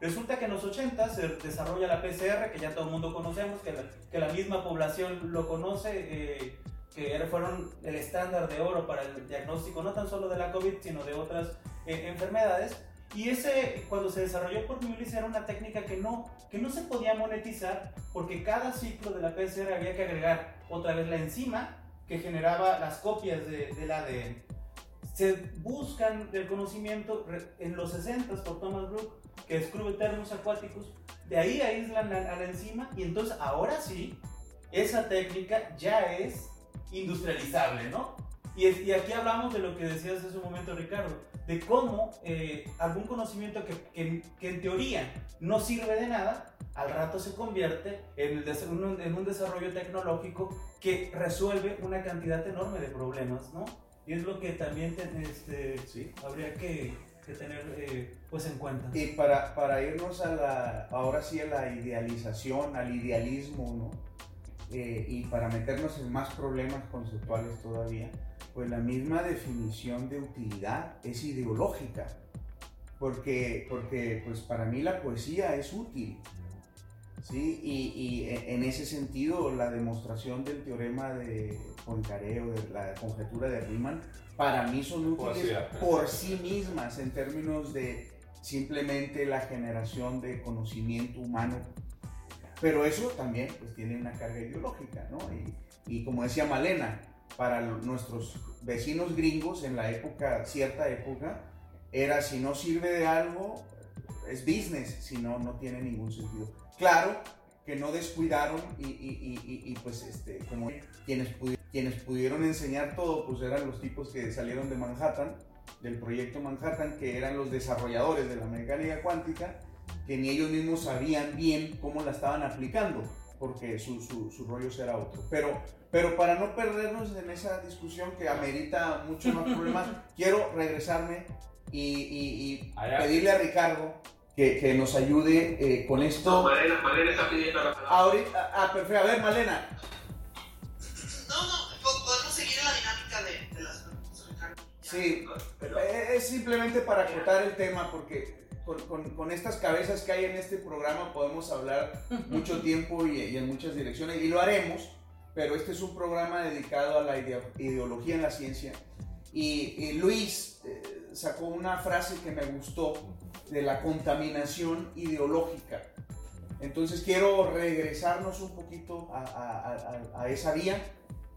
Resulta que en los 80 se desarrolla la PCR, que ya todo el mundo conocemos, que la, que la misma población lo conoce, eh, que fueron el estándar de oro para el diagnóstico no tan solo de la COVID, sino de otras eh, enfermedades. Y ese, cuando se desarrolló por Mulis, era una técnica que no, que no se podía monetizar porque cada ciclo de la PCR había que agregar otra vez la enzima que generaba las copias de, del ADN. Se buscan el conocimiento en los 60 por Thomas Brook, que descubre termos acuáticos, de ahí aíslan a, a la enzima y entonces ahora sí, esa técnica ya es industrializable, ¿no? Y, y, aquí hablamos de lo que decías hace un momento, Ricardo, de cómo eh, algún conocimiento que, que, que, en teoría no sirve de nada, al rato se convierte en, el, en, un desarrollo tecnológico que resuelve una cantidad enorme de problemas, ¿no? Y es lo que también este, sí. habría que, que tener eh, pues en cuenta. Y para, para irnos a la, ahora sí a la idealización, al idealismo, ¿no? Eh, y para meternos en más problemas conceptuales todavía, pues la misma definición de utilidad es ideológica, porque, porque pues para mí la poesía es útil. ¿sí? Y, y en ese sentido, la demostración del teorema de Poincaré o de la conjetura de Riemann, para mí son útiles por sí mismas en términos de simplemente la generación de conocimiento humano pero eso también pues, tiene una carga ideológica, ¿no? Y, como decía Malena, para nuestros vecinos gringos en la época, cierta época, era si no sirve de algo, es business, si no, no tiene ningún sentido. Claro que no descuidaron y pues este, como quienes, quienes pudieron enseñar todo, pues eran los tipos que salieron de Manhattan, del proyecto Manhattan, que eran los desarrolladores de la mecánica cuántica, que ni ellos mismos sabían bien cómo la estaban aplicando, porque su, su, su rollo era otro. Pero, pero para no perdernos en esa discusión que amerita muchos más problemas, quiero regresarme y, y, y pedirle a Ricardo que, que nos ayude eh, con esto. No, Malena, Malena está pidiendo la palabra. Ahorita, ah, perfecto. A ver, Malena. No, no, podemos seguir la dinámica de, de las preguntas, Ricardo. Sí, es simplemente para acotar el tema, porque con, con, estas cabezas que hay en este programa podemos hablar mucho tiempo y, y, en muchas direcciones, y lo haremos, pero este es un programa dedicado a la ideología en la ciencia. Y, y Luis eh, sacó una frase que me gustó de la contaminación ideológica. Entonces quiero regresarnos un poquito a, a, a, a esa vía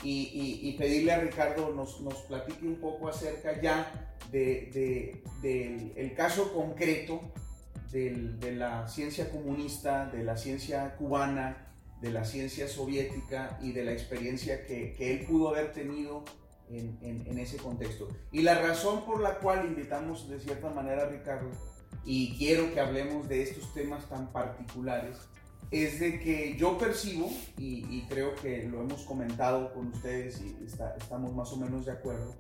y, y, pedirle a Ricardo nos, nos platique un poco acerca ya del de, el caso concreto de la ciencia comunista, de la ciencia cubana, de la ciencia soviética y de la experiencia que, que él pudo haber tenido en, en, en, ese contexto. Y la razón por la cual invitamos de cierta manera a Ricardo y quiero que hablemos de estos temas tan particulares es de que yo percibo, y, creo que lo hemos comentado con ustedes y estamos más o menos de acuerdo,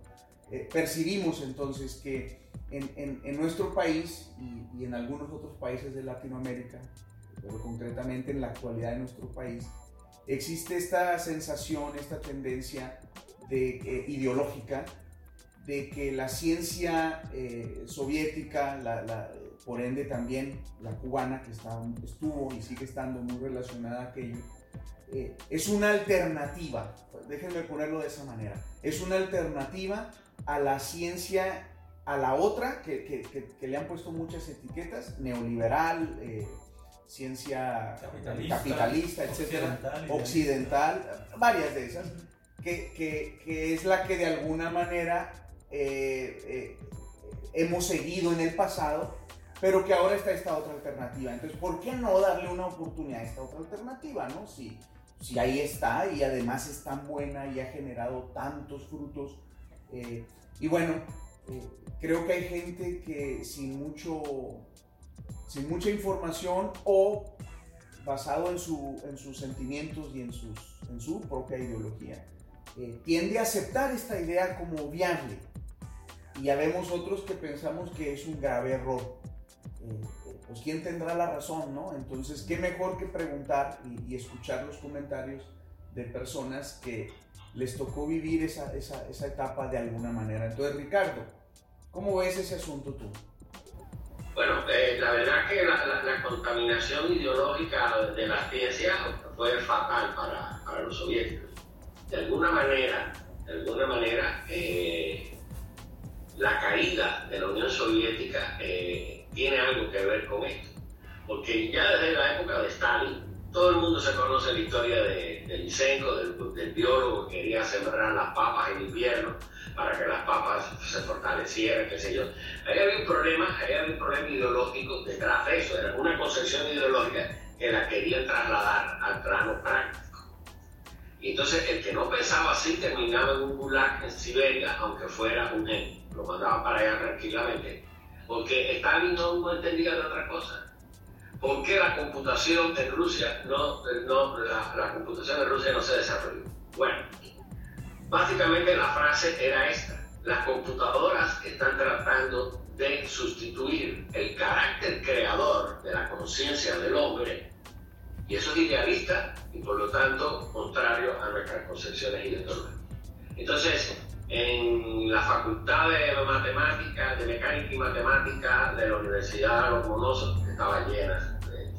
eh, percibimos entonces que en, en, nuestro país y, y, en algunos otros países de Latinoamérica, pero concretamente en la actualidad de nuestro país, existe esta sensación, esta tendencia de, eh, ideológica de que la ciencia eh, soviética, la, por ende también la cubana, que está, estuvo y sigue estando muy relacionada a aquello, eh, es una alternativa, déjenme ponerlo de esa manera, es una alternativa a la ciencia, a la otra, que, que, que le han puesto muchas etiquetas, neoliberal, eh, ciencia capitalista, capitalista etcétera, occidental, occidental, varias de esas, que, que, es la que de alguna manera eh, hemos seguido en el pasado, pero que ahora está esta otra alternativa. Entonces, ¿por qué no darle una oportunidad a esta otra alternativa? ¿no? Si, si ahí está y además es tan buena y ha generado tantos frutos eh, y bueno, eh, creo que hay gente que sin, mucho, sin mucha información o basado en, su, en sus sentimientos y en, sus, en su propia ideología, eh, tiende a aceptar esta idea como viable. Y ya vemos otros que pensamos que es un grave error. Pues quién tendrá la razón, ¿no? Entonces, qué mejor que preguntar y, escuchar los comentarios de personas que les tocó vivir esa, esa, esa etapa de alguna manera. Entonces, Ricardo, ¿cómo ves ese asunto tú? Bueno, eh, la verdad que la, contaminación ideológica de la ciencia fue fatal para, para los soviéticos. De alguna manera, de alguna manera, eh, la caída de la Unión Soviética eh, tiene algo que ver con esto. Porque ya desde la época de Stalin, todo el mundo se conoce la historia de, de Lysenko, del, del, biólogo que quería sembrar las papas en invierno para que las papas se fortalecieran, qué sé yo. Ahí había un problema, había un problema ideológico detrás de eso, era una concepción ideológica que la querían trasladar al plano práctico. Y entonces el que no pensaba así terminaba en un gulag en Siberia, aunque fuera un genio, lo mandaban para allá tranquilamente, porque Stalin no, entendía de otra cosa. ¿Por qué la computación en Rusia no, no la, la computación en Rusia no se desarrolló? Bueno, Básicamente la frase era esta. Las computadoras están tratando de sustituir el carácter creador de la conciencia del hombre y eso es idealista y por lo tanto contrario a nuestras concepciones ideológicas. Entonces, en la Facultad de Matemáticas, de Mecánica y Matemática de la Universidad de los Monosos, que estaba llena de,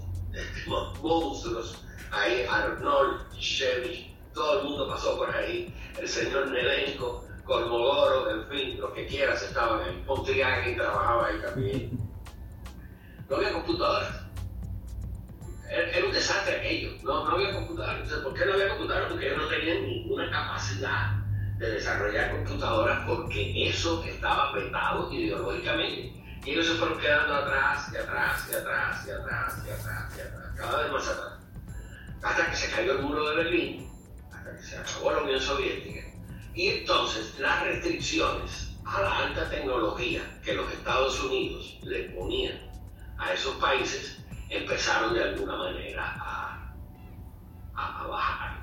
monstruos, ahí Arnold, Chevy, todo el mundo pasó por ahí, el señor Nedenko, Colmogoro, en fin, lo que quieras estaban en Pontriagui trabajaba ahí también. No había computadoras. Era, un desastre aquello, no, no había computadoras. ¿por qué no había computadoras? Porque ellos no tenían ninguna capacidad de desarrollar computadoras porque eso estaba vetado ideológicamente. Y ellos se fueron quedando atrás, y atrás, y atrás, y atrás, y atrás, y atrás, cada vez más atrás. Hasta que se cayó el muro de Berlín se acabó la Unión Soviética. Y entonces las restricciones a la alta tecnología que los Estados Unidos le ponían a esos países empezaron de alguna manera a, a, bajar.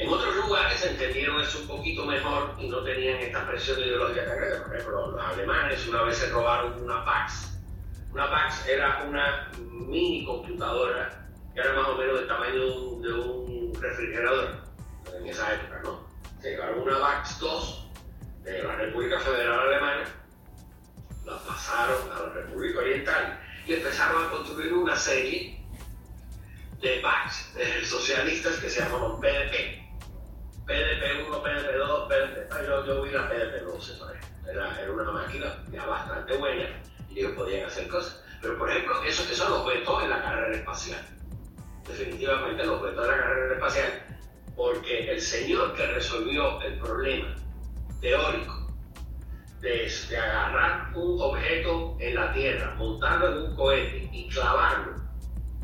En otros lugares entendieron eso un poquito mejor y no tenían esta presión ideológica tan grande. Por ejemplo, los alemanes una vez se robaron una PAX. Una PAX era una mini computadora que era más o menos del tamaño de un refrigerador en esa época, ¿no? Se llevaron una PAX 2 de la República Federal Alemana, la pasaron a la República Oriental y empezaron a construir una serie de PACs de socialistas que se llamaban BDP PDP1, PDP2, PDP3, yo, yo vi la PDP12. Era, era, una máquina bastante buena y ellos podían hacer cosas. Pero por ejemplo, eso, eso los vetos en la carrera espacial. Definitivamente los vetos en la carrera espacial. Porque el señor que resolvió el problema teórico de, de, agarrar un objeto en la Tierra, montarlo en un cohete y clavarlo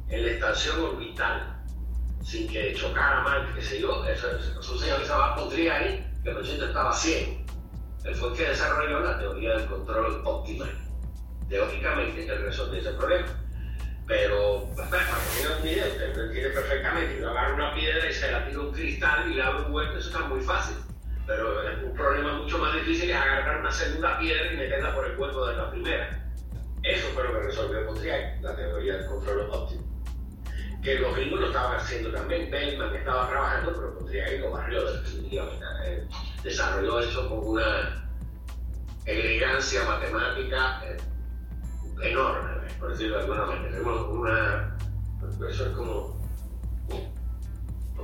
en la estación orbital sin que chocara mal, qué sé yo, eso, es un señor que se llama Podriari, que por cierto estaba ciego. Él fue el que desarrolló la teoría del control optimal. Teóricamente, él resolvió ese problema. Pero, para que un video, usted lo entiende perfectamente. Yo agarro una piedra y se la tiro un cristal y le abro un hueco, eso está muy fácil. Pero es un problema mucho más difícil es agarrar una segunda piedra y meterla por el cuerpo de la primera. Eso fue lo que resolvió Pontiac, la teoría del control óptimo. Que los gringos lo estaban haciendo también. Feynman estaba trabajando, pero Pontiac lo barrió definitivamente. Desarrolló eso con una elegancia matemática eh, enorme por decirlo de alguna manera. Una, eso es como,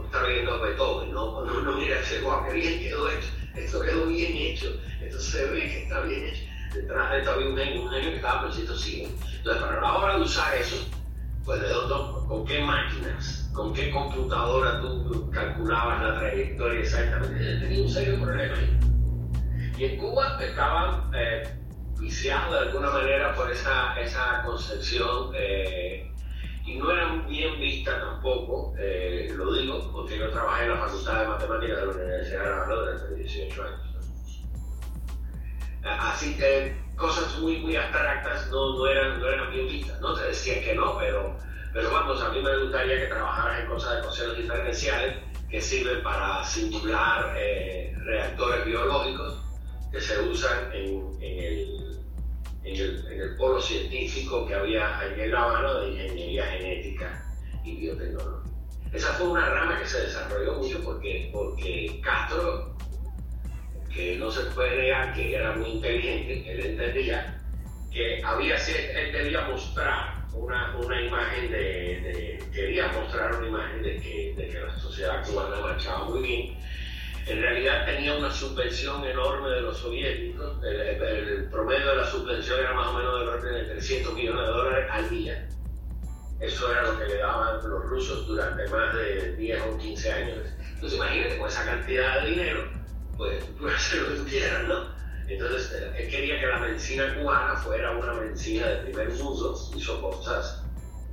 estar viendo Beethoven, ¿no? Cuando uno mira ese guau, que bien quedó hecho, esto quedó bien hecho, esto se ve que está bien hecho. Detrás de esto había un genio, un genio que estaba preciso sí. Entonces, para la hora de usar eso, pues de dónde, con qué máquinas, con qué computadora tú calculabas la trayectoria exactamente, tenía un serio problema ahí. Y en Cuba estaban eh, viciado de alguna manera por esa, esa concepción eh, y no era bien vista tampoco, eh, lo digo porque yo trabajé en la Facultad de Matemáticas de la Universidad de Navarra durante 18 años. Así que cosas muy, muy abstractas no, no, eran, no eran bien vistas, ¿no? Te decían que no, pero, Pero vamos, a mí me gustaría que trabajaras en cosas de ecuaciones diferenciales que sirven para simular eh, reactores biológicos que se usan en, el, en, el, en, el, polo científico que había en La Habana de ingeniería genética y biotecnología. Esa fue una rama que se desarrolló mucho porque, porque Castro, que no se puede negar que era muy inteligente, él entendía que había, él debía mostrar una, una imagen de, de, quería mostrar una imagen de que, de que la sociedad cubana marchaba muy bien. En realidad tenía una subvención enorme de los soviéticos, el, el, promedio de la subvención era más o menos del orden de 300 millones de dólares al día. Eso era lo que le daban los rusos durante más de 10 o 15 años. Entonces imagínate, con esa cantidad de dinero, pues hacer lo quieras, ¿no? Entonces, él quería que la medicina cubana fuera una medicina de primer mundo, hizo cosas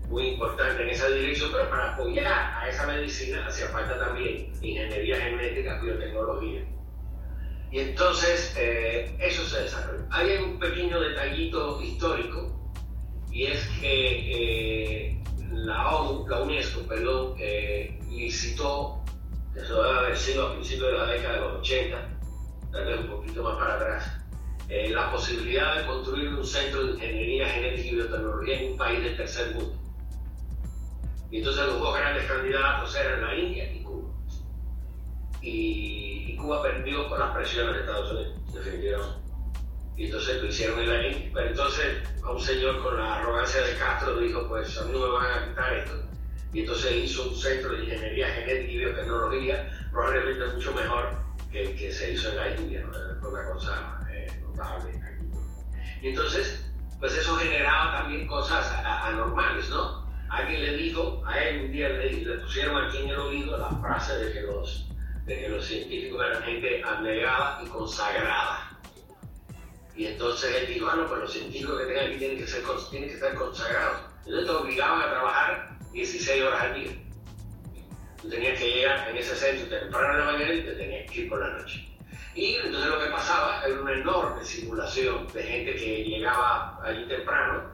muy importantes en esa dirección, pero para apoyar a esa medicina hacía falta también ingeniería genética, biotecnología. Y entonces, eh, eso se desarrolló. Hay un pequeño detallito histórico, y es que eh, la ONU, la UNESCO, perdón, eh, licitó, eso debe haber sido a principios de la década de los 80, tal vez un poquito más para atrás, eh, la posibilidad de construir un centro de ingeniería genética y biotecnología en un país del tercer mundo. Y entonces los dos grandes candidatos eran la India y Cuba. Y, Cuba perdió con las presiones de Estados Unidos, definitivamente. Y entonces lo hicieron en la India. Pero entonces a un señor con la arrogancia de Castro dijo, pues a mí no me van a quitar esto. Y entonces hizo un centro de ingeniería genética y biotecnología, probablemente mucho mejor que, que se hizo en la India, ¿no? una cosa eh, notable. Y entonces, pues eso generaba también cosas anormales, ¿no? Alguien le dijo, a él un día le, le pusieron aquí en el oído la frase de que los, de que los científicos eran gente abnegada y consagrada. Y entonces él dijo, bueno, pues los científicos que tengan aquí tienen que, ser, tienen que estar consagrados. Entonces te obligaban a trabajar 16 horas al día. Tú tenías que llegar en ese centro temprano en la mañana y te tenías que ir por la noche. Y entonces lo que pasaba era una enorme simulación de gente que llegaba allí temprano,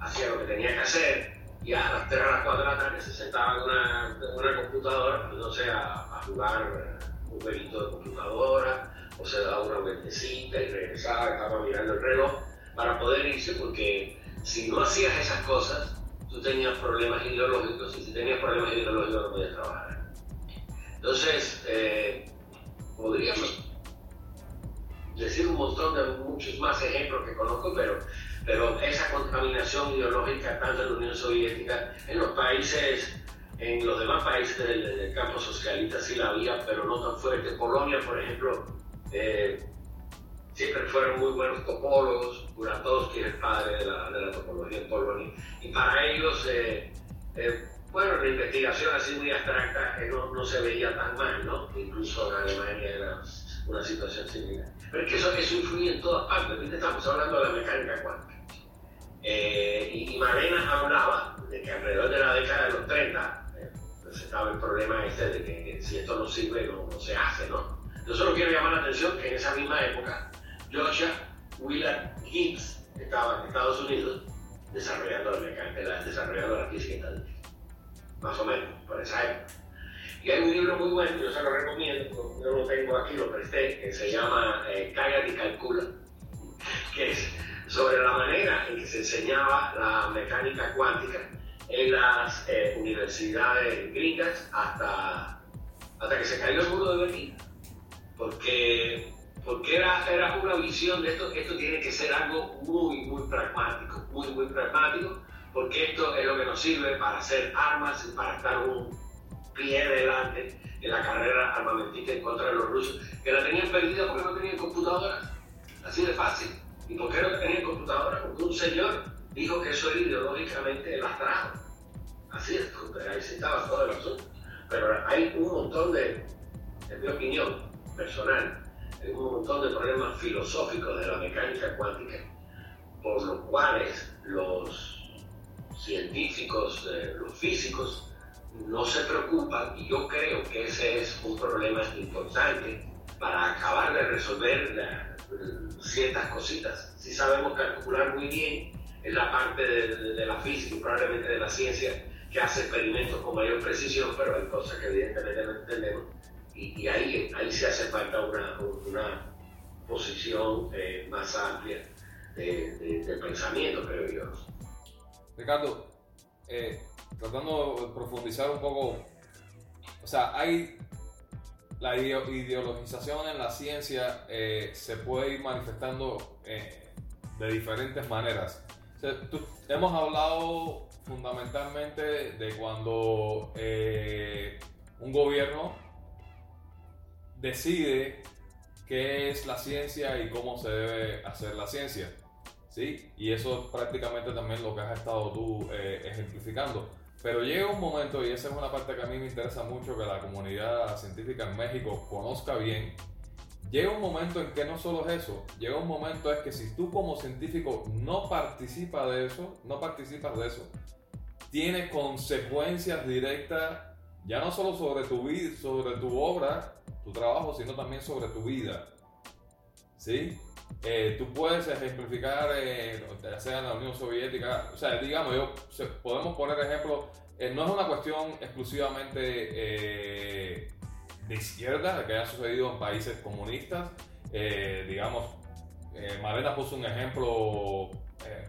hacía lo que tenía que hacer y a las 3 a las 4 de la tarde se sentaba en una, una computadora, no sé, a, a, jugar un jueguito de computadora o se daba una vueltecita y regresaba, estaba mirando el reloj para poder irse porque si no hacías esas cosas, tú tenías problemas ideológicos y si tenías problemas ideológicos no podías trabajar. Entonces, eh, podríamos decir un montón de muchos más ejemplos que conozco, pero, pero esa contaminación ideológica tanto en la Unión Soviética, en los países, en los demás países del, campo socialista sí la había, pero no tan fuerte. Polonia, por ejemplo, eh, siempre fueron muy buenos topólogos, Kuratowski es el padre de la, de la topología en Polonia, y para ellos, eh, eh, bueno, la investigación así muy abstracta no, no, se veía tan mal, ¿no? Incluso en Alemania era una situación similar. Pero es que eso, eso influye en todas partes, ¿viste? estamos hablando de la mecánica cuántica. Eh, y, y Malena hablaba de que alrededor de la década de los 30 eh, estaba el problema este de que, que si esto no sirve no, no, se hace, ¿no? Yo solo quiero llamar la atención que en esa misma época Joshua Willard Gibbs estaba en Estados Unidos desarrollando la mecánica, desarrollando la física más o menos, por esa época. Y hay un libro muy bueno, yo se lo recomiendo, yo lo tengo aquí, lo presté, que se llama eh, y Calcula, que es sobre la manera en que se enseñaba la mecánica cuántica en las eh, universidades gringas hasta, hasta que se cayó el muro de Berlín. Porque, porque era, era una visión de esto, esto tiene que ser algo muy, muy pragmático, muy, muy pragmático, porque esto es lo que nos sirve para hacer armas y para estar un pie delante en la carrera armamentista en contra de los rusos, que la tenían perdida porque no tenían computadoras. Así de fácil. ¿Y por qué no tenían computadoras? Porque un señor dijo que eso era ideológicamente lastrado. Así es, ahí se estaba todo el asunto. Pero hay un montón de, en mi opinión personal, hay un montón de problemas filosóficos de la mecánica cuántica, por los cuales los científicos, eh, los físicos, no se preocupan y yo creo que ese es un problema importante para acabar de resolver la, ciertas cositas. Si sabemos calcular muy bien en la parte de, de, de, la física y probablemente de la ciencia, que hace experimentos con mayor precisión, pero hay cosas que evidentemente no entendemos y, ahí, ahí se hace falta una, una posición eh, más amplia de, pensamiento, creo yo. Ricardo, eh, tratando de profundizar un poco, o sea, hay la ideologización en la ciencia eh, se puede ir manifestando de diferentes maneras. hemos hablado fundamentalmente de cuando un gobierno decide qué es la ciencia y cómo se debe hacer la ciencia. ¿sí? Y eso es prácticamente también lo que has estado tú eh, ejemplificando. Pero llega un momento, y esa es una parte que a mí me interesa mucho, que la comunidad científica en México conozca bien. Llega un momento en que no solo es eso, llega un momento es que si tú como científico no participas de eso, no participas de eso, tiene consecuencias directas, ya no solo sobre tu vida, sobre tu obra, tu trabajo, sino también sobre tu vida. ¿Sí? Eh, tú puedes ejemplificar, eh, sea en la Unión Soviética, o sea, digamos, yo, podemos poner ejemplos, eh, no es una cuestión exclusivamente eh, de izquierda, que haya sucedido en países comunistas, digamos, Malena puso un ejemplo,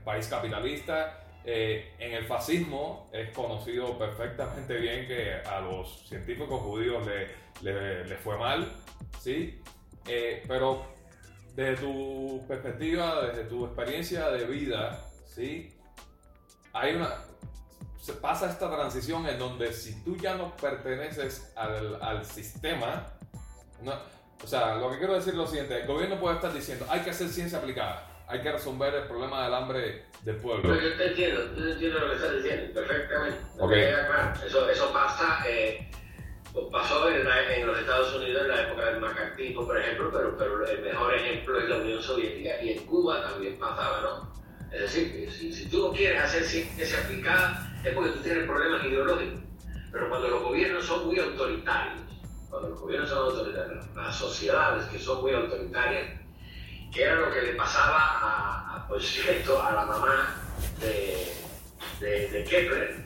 país capitalista, en el fascismo es conocido perfectamente bien que a los científicos judíos le, le, fue mal, ¿sí? Eh, pero desde tu perspectiva, desde tu experiencia de vida, ¿sí? Hay una... Se pasa esta transición en donde si tú ya no perteneces al, al sistema, no, o sea, lo que quiero decir es lo siguiente, el gobierno puede estar diciendo, hay que hacer ciencia aplicada, hay que resolver el problema del hambre del pueblo. yo te entiendo, yo te entiendo lo que estás diciendo, perfectamente. Okay. Eso, eso pasa... Eh, pasó en, los Estados Unidos en la época del macartismo, por ejemplo, pero, pero el mejor ejemplo es la Unión Soviética y en Cuba también pasaba, ¿no? Es decir, si, si tú no quieres hacer ciencia aplicada es porque tú tienes problemas ideológicos. Pero cuando los gobiernos son muy autoritarios, cuando los gobiernos son autoritarios, las sociedades que son muy autoritarias, que era lo que le pasaba a, por cierto, a la mamá de, de, de Kepler,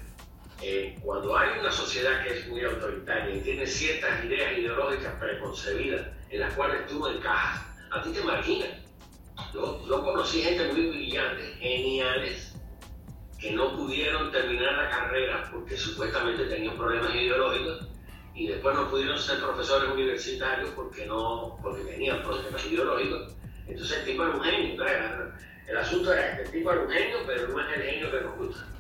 eh, cuando hay una sociedad que es muy autoritaria y tiene ciertas ideas ideológicas preconcebidas en las cuales tú encajas, a ti te marginan. Yo, yo conocí gente muy brillante, geniales, que no pudieron terminar la carrera porque supuestamente tenían problemas ideológicos y después no pudieron ser profesores universitarios porque, no, porque tenían problemas ideológicos. Entonces el tipo era un genio. El asunto era que el tipo era un genio, pero no es el genio que nos gusta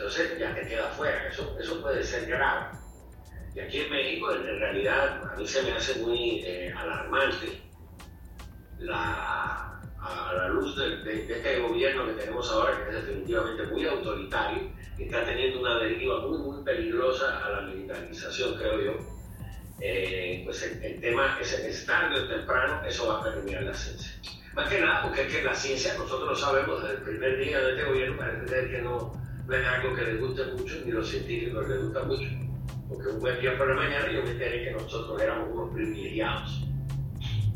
entonces ya te queda fuera. Eso, eso puede ser grave. Y aquí en México, en, realidad, a mí se me hace muy eh, alarmante la, a, la luz de, este gobierno que tenemos ahora, que es definitivamente muy autoritario, que está teniendo una deriva muy, muy peligrosa a la militarización, creo yo. Eh, pues el, tema es que tarde o temprano eso va a permear la ciencia. Más que nada, porque es que la ciencia, nosotros lo sabemos desde el primer día de este gobierno, parece que no, es algo que les guste mucho, ni los científicos les gusta mucho. Porque un buen día por la mañana yo me enteré que nosotros éramos unos privilegiados.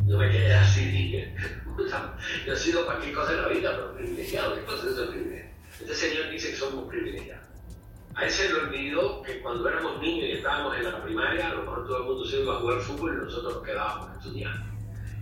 Yo me quedé así, dije, yo he sido cualquier cosa en la vida, pero privilegiado, ¿qué cosa es eso privilegio? Este señor dice que somos privilegiados. A él se le olvidó que cuando éramos niños y estábamos en la primaria, a lo mejor todo el mundo se iba a jugar fútbol y nosotros nos quedábamos estudiando.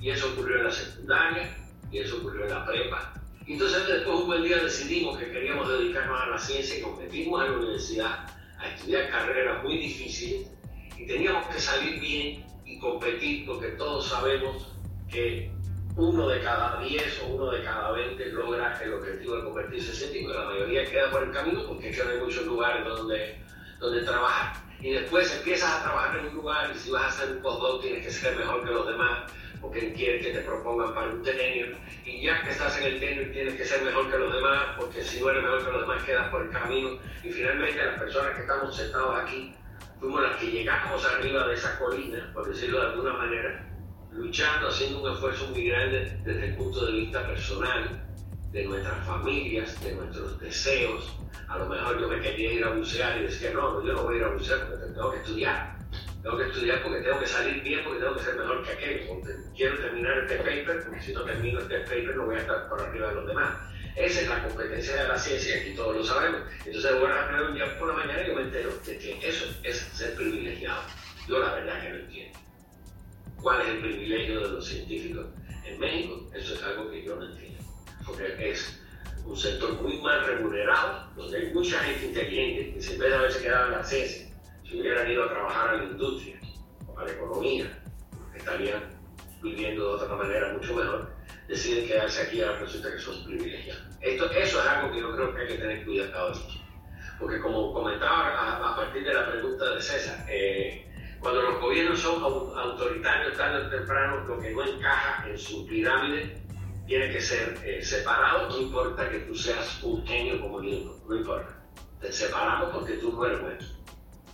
Y eso ocurrió en la secundaria, y eso ocurrió en la prepa, entonces después un buen día decidimos que queríamos dedicarnos a la ciencia y competimos en la universidad a estudiar carreras muy difíciles y teníamos que salir bien y competir porque todos sabemos que uno de cada 10 o uno de cada 20 logra el objetivo de convertirse en científico. La mayoría queda por el camino porque es que no hay muchos lugares donde, donde trabajar. Y después empiezas a trabajar en un lugar y si vas a hacer un postdoc tienes que ser mejor que los demás porque quieren que te propongan para un tenenio y ya que estás en el tenenio tienes que ser mejor que los demás porque si no eres mejor que los demás quedas por el camino y finalmente las personas que estamos sentados aquí fuimos las que llegamos arriba de esa colina, por decirlo de alguna manera, luchando, haciendo un esfuerzo muy grande desde el punto de vista personal, de nuestras familias, de nuestros deseos. A lo mejor yo me quería ir a bucear y decía, no, yo no voy a ir a bucear porque tengo que estudiar. tengo que estudiar porque tengo que salir bien, porque tengo que ser mejor que porque quiero terminar este paper, porque si no termino este paper no voy a estar por arriba de los demás. Esa es la competencia de la ciencia aquí todos lo sabemos. Entonces, bueno, un día por la mañana y yo me entero de que eso es ser privilegiado. Yo la verdad que no entiendo. ¿Cuál es el privilegio de los científicos en México? Eso es algo que yo no entiendo. Porque es un sector muy mal remunerado, donde hay mucha gente inteligente que en vez de haberse quedado en la ciencia, si hubieran ido a trabajar a la industria o a la economía, estarían viviendo de otra manera mucho mejor, deciden quedarse aquí y ahora resulta que son privilegiados. Esto, eso es algo que yo creo que hay que tener cuidado. Porque como comentaba a, partir de la pregunta de César, eh, cuando los gobiernos son autoritarios tarde o temprano, lo que no encaja en su pirámide tiene que ser eh, separado, no importa que tú seas un genio como Newton, no importa. Te separamos porque tú no eres.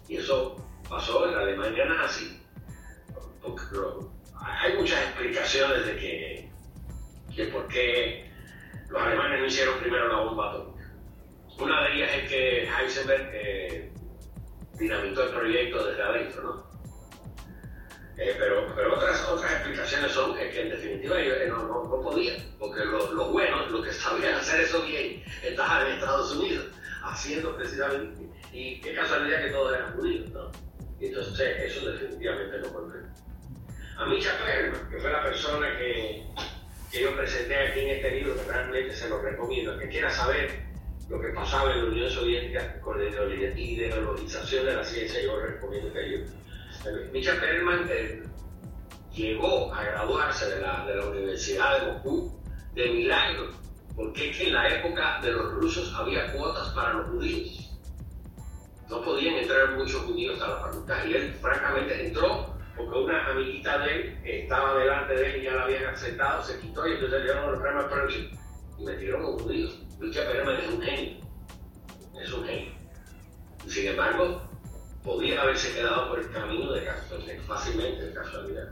Y eso pasó en Alemania nazi. hay muchas explicaciones de que, que por qué los alemanes no hicieron primero la bomba atómica. Una de ellas es que Heisenberg eh, dinamitó el proyecto desde adentro, ¿no? Eh, pero, pero otras, otras explicaciones son que en definitiva ellos no, no, no podían, porque los lo buenos, los que sabían hacer eso bien, estaban en Estados Unidos, haciendo precisamente, y qué casualidad que todos eran judíos, ¿no? Y entonces eso definitivamente no fue A Micha Perman, que fue la persona que, que yo presenté aquí en este libro, que realmente se lo recomiendo, que quiera saber lo que pasaba en la Unión Soviética con la ideologización de la ciencia, yo recomiendo este libro Micha Perlman eh, llegó a graduarse de la, de la Universidad de Moscú de milagro, porque en la época de los rusos había cuotas para los judíos. No podían entrar muchos judíos a la facultad y él francamente entró porque una amiguita de él estaba delante de él y ya la habían aceptado, se quitó y entonces le dieron los premios próximos y metieron los judíos. Micha Perlman es un genio, es un genio. sin embargo, podía haberse quedado por el camino de casualidad, fácilmente de casualidad.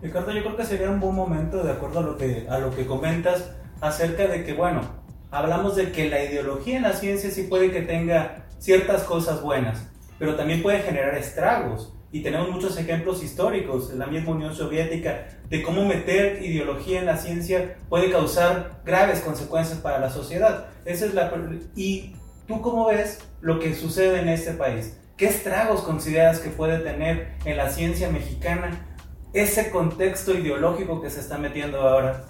Ricardo, yo creo que sería un buen momento, de acuerdo a lo que, a lo que comentas, acerca de que, bueno, hablamos de que la ideología en la ciencia sí puede que tenga ciertas cosas buenas, pero también puede generar estragos. Y tenemos muchos ejemplos históricos en la misma Unión Soviética de cómo meter ideología en la ciencia puede causar graves consecuencias para la sociedad. Esa es la y tú cómo ves lo que sucede en este país? ¿Qué estragos consideras que puede tener en la ciencia mexicana ese contexto ideológico que se está metiendo ahora?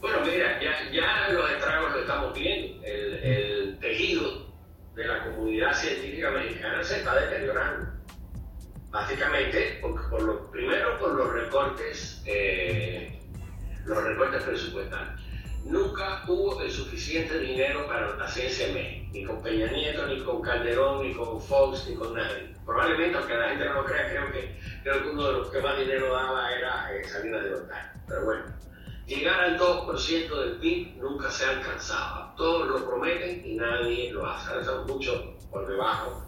Bueno, mira, ya, los estragos lo estamos viendo. El, tejido de la comunidad científica mexicana se está deteriorando. Básicamente, por, lo, primero por los recortes, eh, los recortes presupuestales nunca hubo el suficiente dinero para la México, ni con Peña Nieto, ni con Calderón, ni con Fox, ni con nadie. Probablemente, aunque la gente no lo crea, creo que, creo que uno de los que más dinero daba era eh, Salinas de Gortari. Pero bueno, llegar al 2% del PIB nunca se ha alcanzado. Todos lo prometen y nadie lo hace. Ahora estamos mucho por debajo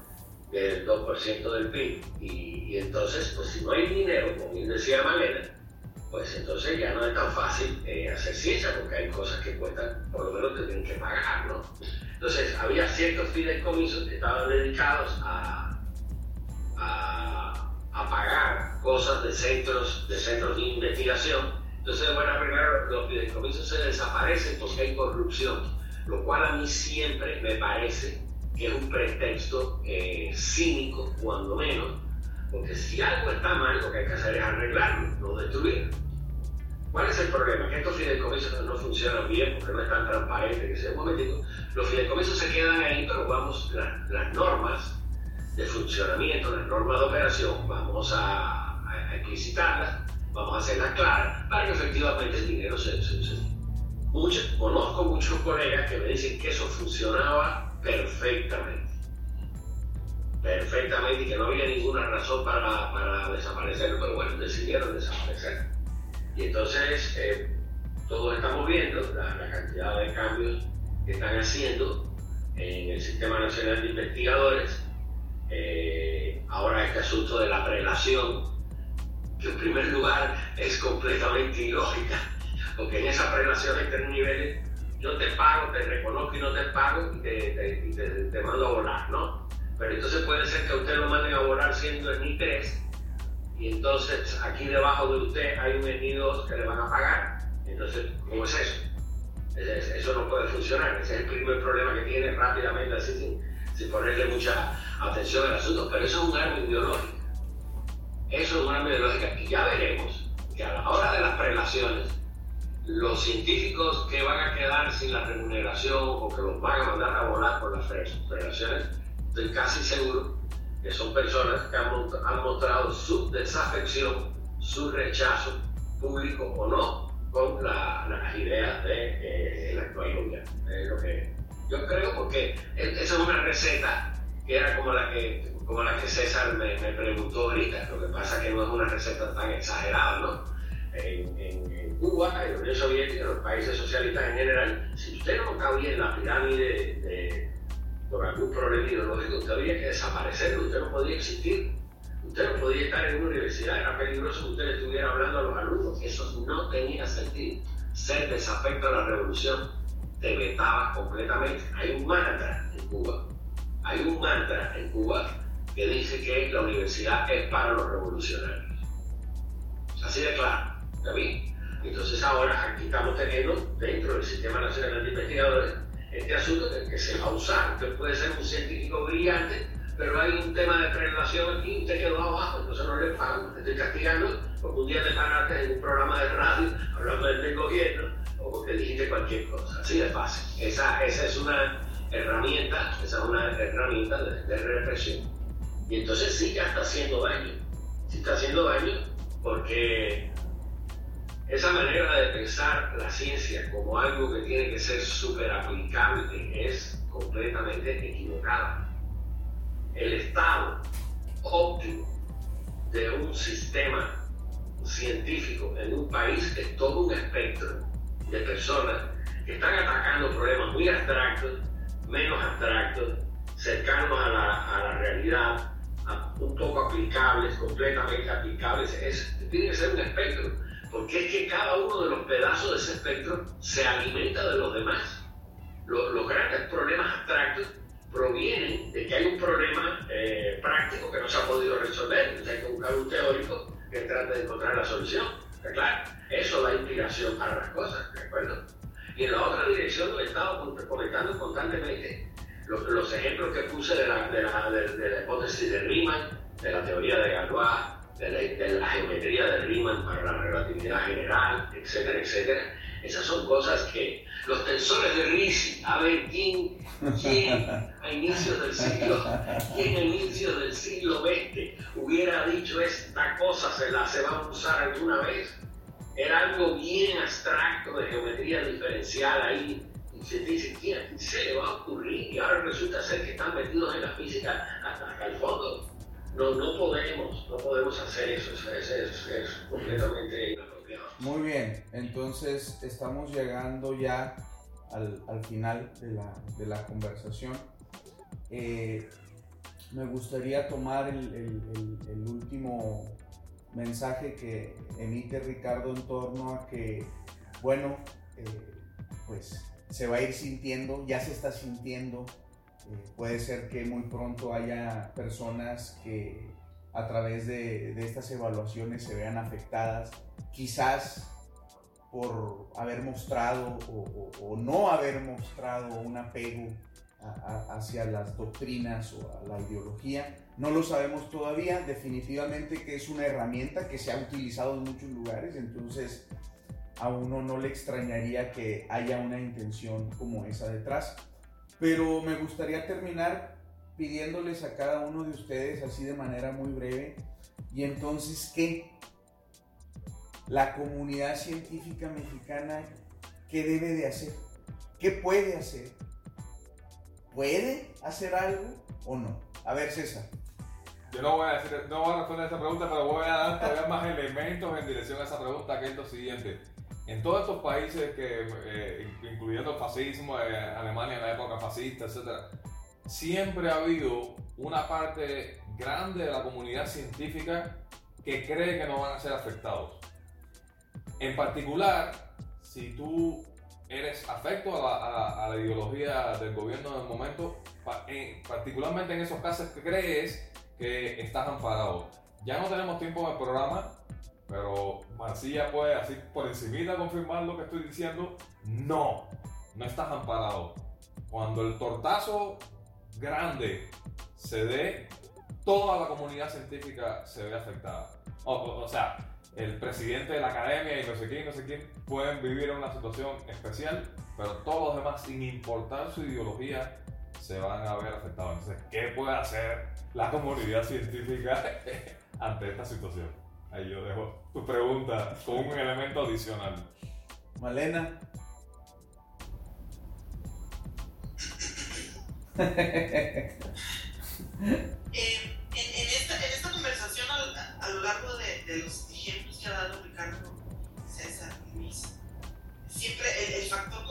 del 2% del PIB. Y, y, entonces, pues si no hay dinero, como bien decía Malena, pues entonces ya no es tan fácil eh, hacer ciencia porque hay cosas que cuestan, por lo menos te tienen que pagar, ¿no? Entonces había ciertos fideicomisos que estaban dedicados a, a, a, pagar cosas de centros, de centros de investigación. Entonces, bueno, primero los fideicomisos se desaparecen porque hay corrupción, lo cual a mí siempre me parece que es un pretexto eh, cínico, cuando menos, porque si algo está mal, lo que hay que hacer es arreglarlo, no destruirlo. ¿Cuál es el problema? Que estos fideicomisos no funcionan bien porque no están transparentes. Que sea un momentito, los fideicomisos se quedan ahí, pero vamos, las normas de funcionamiento, las normas de operación, vamos a, explicitarlas, vamos a hacerlas claras para que efectivamente el dinero se, se, se conozco muchos colegas que me dicen que eso funcionaba perfectamente. Perfectamente y que no había ninguna razón para, para desaparecerlo, pero bueno, decidieron desaparecer. Y entonces eh, todos estamos viendo la, cantidad de cambios que están haciendo en el Sistema Nacional de Investigadores. Eh, ahora este asunto de la prelación, que en primer lugar es completamente ilógica, porque en esa prelación hay tres niveles, yo te pago, te reconozco y no te pago y te, te, te mando a volar, ¿no? Pero entonces puede ser que usted lo manden a volar siendo en I3 y entonces aquí debajo de usted hay un I2 que le van a pagar. Entonces, ¿cómo es eso? Eso no puede funcionar. Ese es el primer problema que tiene rápidamente, así sin, sin ponerle mucha atención al asunto. Pero eso es un arma ideológica. Eso es un arma ideológica. Y ya veremos que a la hora de las prelaciones, los científicos que van a quedar sin la remuneración o que los van a mandar a volar por las prelaciones, estoy casi seguro que son personas que han, mostrado su desafección, su rechazo, público o no, con las ideas de, eh, actual gobierno. Es lo que yo creo porque e, esa es una receta que era como la que, como la que César me, preguntó ahorita. Lo que pasa es que no es una receta tan exagerada, ¿no? En, en, Cuba, en la Unión Soviética, en los países socialistas en general, si usted no cabía en la pirámide de por algún problema ideológico, usted había que desaparecer, usted no podía existir. Usted no podía estar en una universidad, era peligroso que usted estuviera hablando a los alumnos. Eso no tenía sentido. Ser desafecto a la revolución te vetaba completamente. Hay un mantra en Cuba, hay un mantra en Cuba que dice que la universidad es para los revolucionarios. Así de claro, ¿está bien? Entonces ahora aquí estamos teniendo dentro del Sistema Nacional de Investigadores este asunto que, se va a usar. Usted puede ser un científico brillante, pero hay un tema de prelación aquí, usted quedó abajo, entonces no le pagan. Estoy castigando porque un día te paraste en un programa de radio hablando del, gobierno o porque dijiste cualquier cosa. Así de fácil. Esa, esa es una herramienta, esa es una herramienta de, de represión. Y entonces sí ya está haciendo daño. Sí está haciendo daño porque esa manera de pensar la ciencia como algo que tiene que ser súper aplicable es completamente equivocada. El estado óptimo de un sistema científico en un país es todo un espectro de personas que están atacando problemas muy abstractos, menos abstractos, cercanos a la, a la realidad, un poco aplicables, completamente aplicables. Es, tiene que ser un espectro porque es que cada uno de los pedazos de ese espectro se alimenta de los demás. Los, grandes problemas abstractos provienen de que hay un problema eh, práctico que no se ha podido resolver, entonces hay que buscar un teórico que trate de encontrar la solución. Claro, eso da inspiración para las cosas, ¿de acuerdo? Y en la otra dirección he estado comentando constantemente los, ejemplos que puse de la, de, la, de la, hipótesis de Riemann, de la teoría de Galois, de la, geometría de Riemann para la relatividad general, etcétera, etcétera. Esas son cosas que los tensores de Ricci, a ver quién, quién a inicios del siglo, quién a inicios del siglo XX hubiera dicho esta cosa se la se va a usar alguna vez. Era algo bien abstracto de geometría diferencial ahí. Y se dice, ¿quién se le va a ocurrir? Y ahora resulta ser que están metidos en la física hasta, hasta el fondo. No, no podemos, no podemos hacer eso, es, completamente inapropiado. Muy bien, entonces estamos llegando ya al, al final de la, de la conversación. Eh, me gustaría tomar el, el, el, último mensaje que emite Ricardo en torno a que, bueno, eh, pues se va a ir sintiendo, ya se está sintiendo eh, puede ser que muy pronto haya personas que a través de, estas evaluaciones se vean afectadas, quizás por haber mostrado o, no haber mostrado un apego hacia las doctrinas o a la ideología. No lo sabemos todavía, definitivamente que es una herramienta que se ha utilizado en muchos lugares, entonces a uno no le extrañaría que haya una intención como esa detrás. Pero me gustaría terminar pidiéndoles a cada uno de ustedes así de manera muy breve. Y entonces, ¿qué? La comunidad científica mexicana, ¿qué debe de hacer? ¿Qué puede hacer? ¿Puede hacer algo o no? A ver, César. Yo no voy a, decir, no voy a responder esa pregunta, pero voy a dar todavía más elementos en dirección a esa pregunta, que es lo siguiente en todos estos países, que, eh, incluyendo el fascismo, eh, Alemania en la época fascista, etc., siempre ha habido una parte grande de la comunidad científica que cree que no van a ser afectados. En particular, si tú eres afecto a la, a, a la ideología del gobierno del momento, pa, en, particularmente en esos casos que crees que estás amparado. Ya no tenemos tiempo en el programa, pero Mancilla puede así por encimita confirmar lo que estoy diciendo. No, no estás amparado. Cuando el tortazo grande se dé, toda la comunidad científica se ve afectada. O, o, sea, el presidente de la academia y no sé quién, no sé quién, pueden vivir en una situación especial, pero todos los demás, sin importar su ideología, se van a ver afectados. Entonces, ¿qué puede hacer la comunidad científica ante esta situación? Ahí yo dejo tu pregunta con un elemento adicional. Malena. Eh, en, esta, conversación a, lo largo de, los ejemplos que ha dado Ricardo, César, y Luis, siempre el factor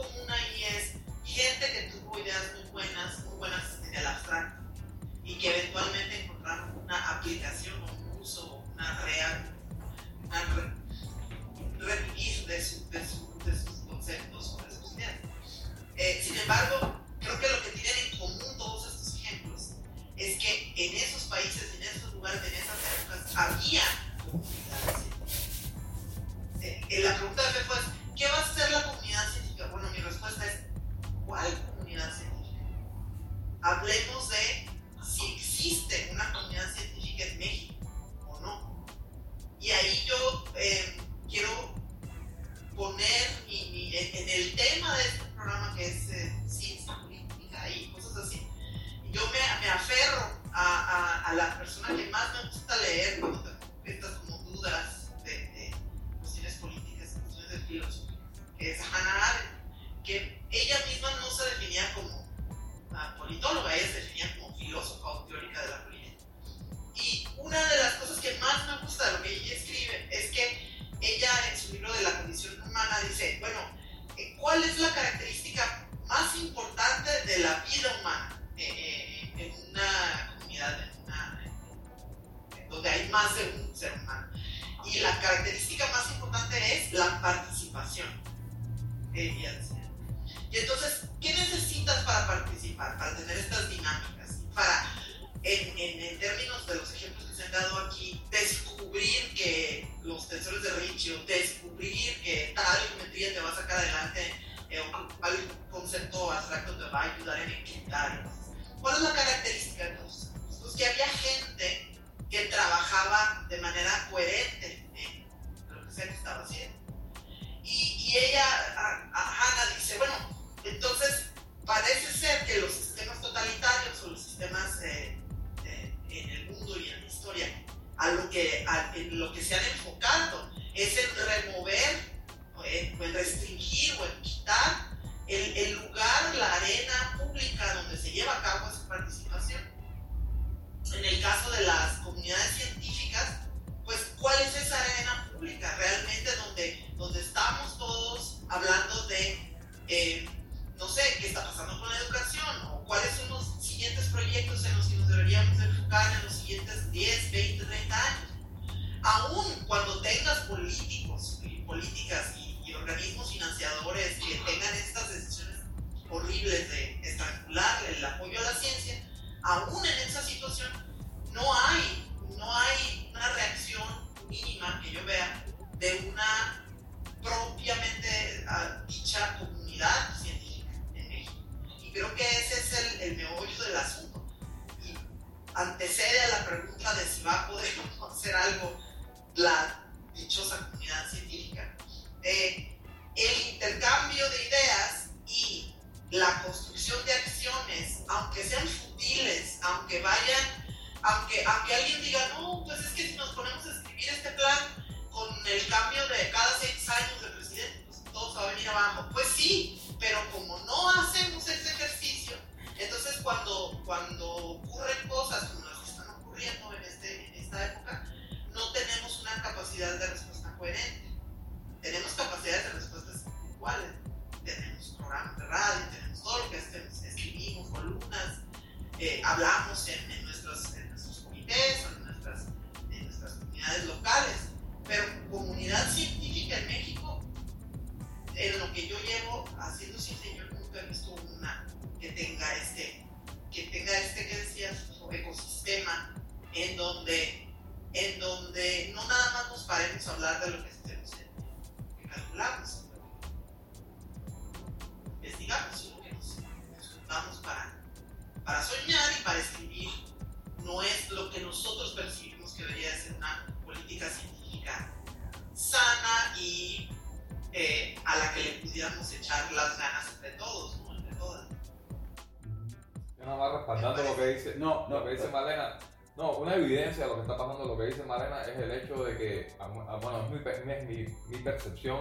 mi, mi, percepción,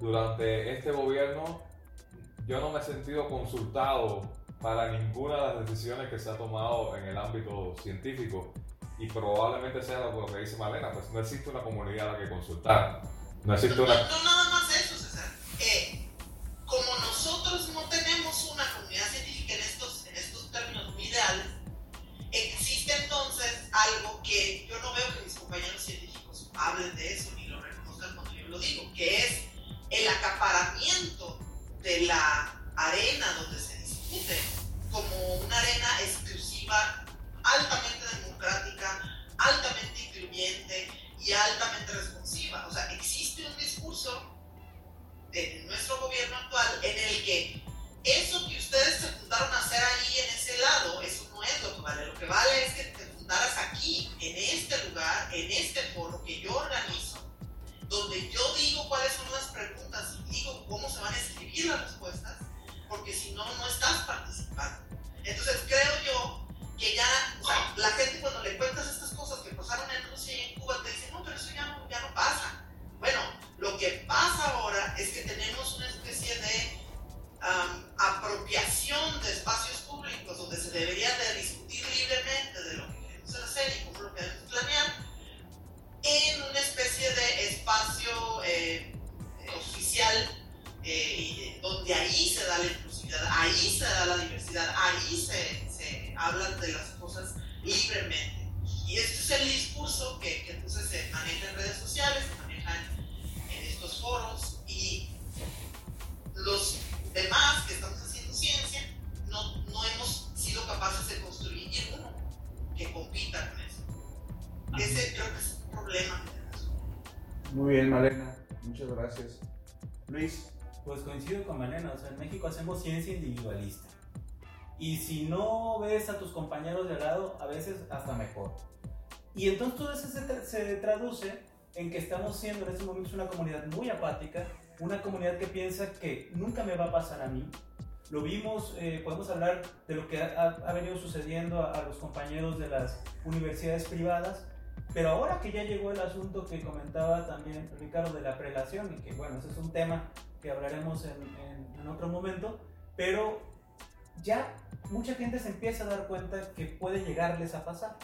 durante este gobierno yo no me he sentido consultado para ninguna de las decisiones que se ha tomado en el ámbito científico y probablemente sea lo que dice Malena, pues no existe una comunidad a la que consultar. No existe una... Y si no ves a tus compañeros de al lado, a veces hasta mejor. Y entonces todo eso se, se traduce en que estamos siendo en estos momentos una comunidad muy apática, una comunidad que piensa que nunca me va a pasar a mí. Lo vimos, eh, podemos hablar de lo que ha, venido sucediendo a, los compañeros de las universidades privadas, pero ahora que ya llegó el asunto que comentaba también Ricardo de la prelación, y que bueno, ese es un tema que hablaremos en, en otro momento, pero ya mucha gente se empieza a dar cuenta que puede llegarles a pasar.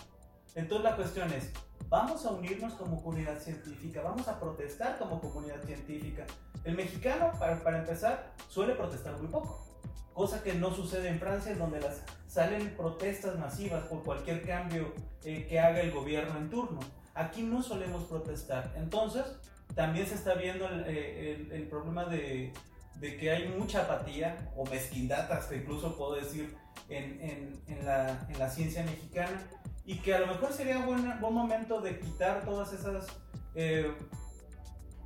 Entonces la cuestión es, vamos a unirnos como comunidad científica, vamos a protestar como comunidad científica. El mexicano, para, empezar, suele protestar muy poco, cosa que no sucede en Francia, donde las, salen protestas masivas por cualquier cambio eh, que haga el gobierno en turno. Aquí no solemos protestar. Entonces, también se está viendo el, eh, problema de, que hay mucha apatía o mezquindad, hasta incluso puedo decir, en, la, en la ciencia mexicana y que a lo mejor sería un buen, buen momento de quitar todas esas eh,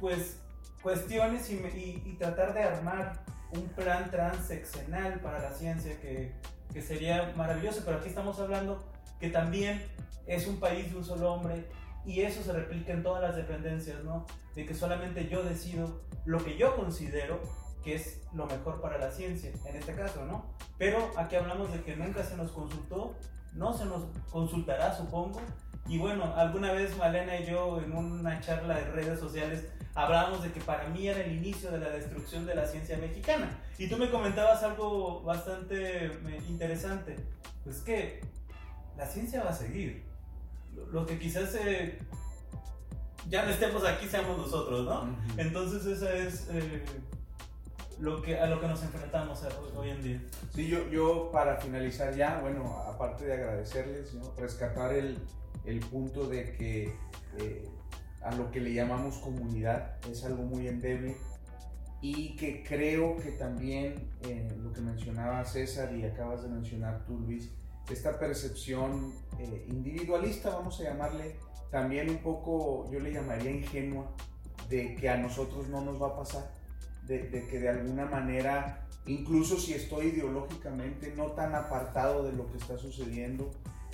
pues cuestiones y, y, tratar de armar un plan transeccional para la ciencia que, que, sería maravilloso, pero aquí estamos hablando que también es un país de un solo hombre y eso se replica en todas las dependencias, ¿no? De que solamente yo decido lo que yo considero que es lo mejor para la ciencia, en este caso, ¿no? Pero aquí hablamos de que nunca se nos consultó no se nos consultará, supongo. Y bueno, alguna vez Malena y yo en una charla de redes sociales hablábamos de que para mí era el inicio de la destrucción de la ciencia mexicana. Y tú me comentabas algo bastante interesante. Pues que la ciencia va a seguir. Lo que quizás eh, ya no estemos aquí seamos nosotros, ¿no? Entonces esa es eh, lo que, a lo que nos enfrentamos hoy en día. Sí, yo, yo para finalizar ya, bueno, aparte de agradecerles, rescatar el, el, punto de que eh, a lo que le llamamos comunidad es algo muy endeble y que creo que también eh, lo que mencionaba César y acabas de mencionar tú, Luis, esta percepción eh, individualista, vamos a llamarle, también un poco, yo le llamaría ingenua, de que a nosotros no nos va a pasar, de, que de alguna manera, incluso si estoy ideológicamente no tan apartado de lo que está sucediendo,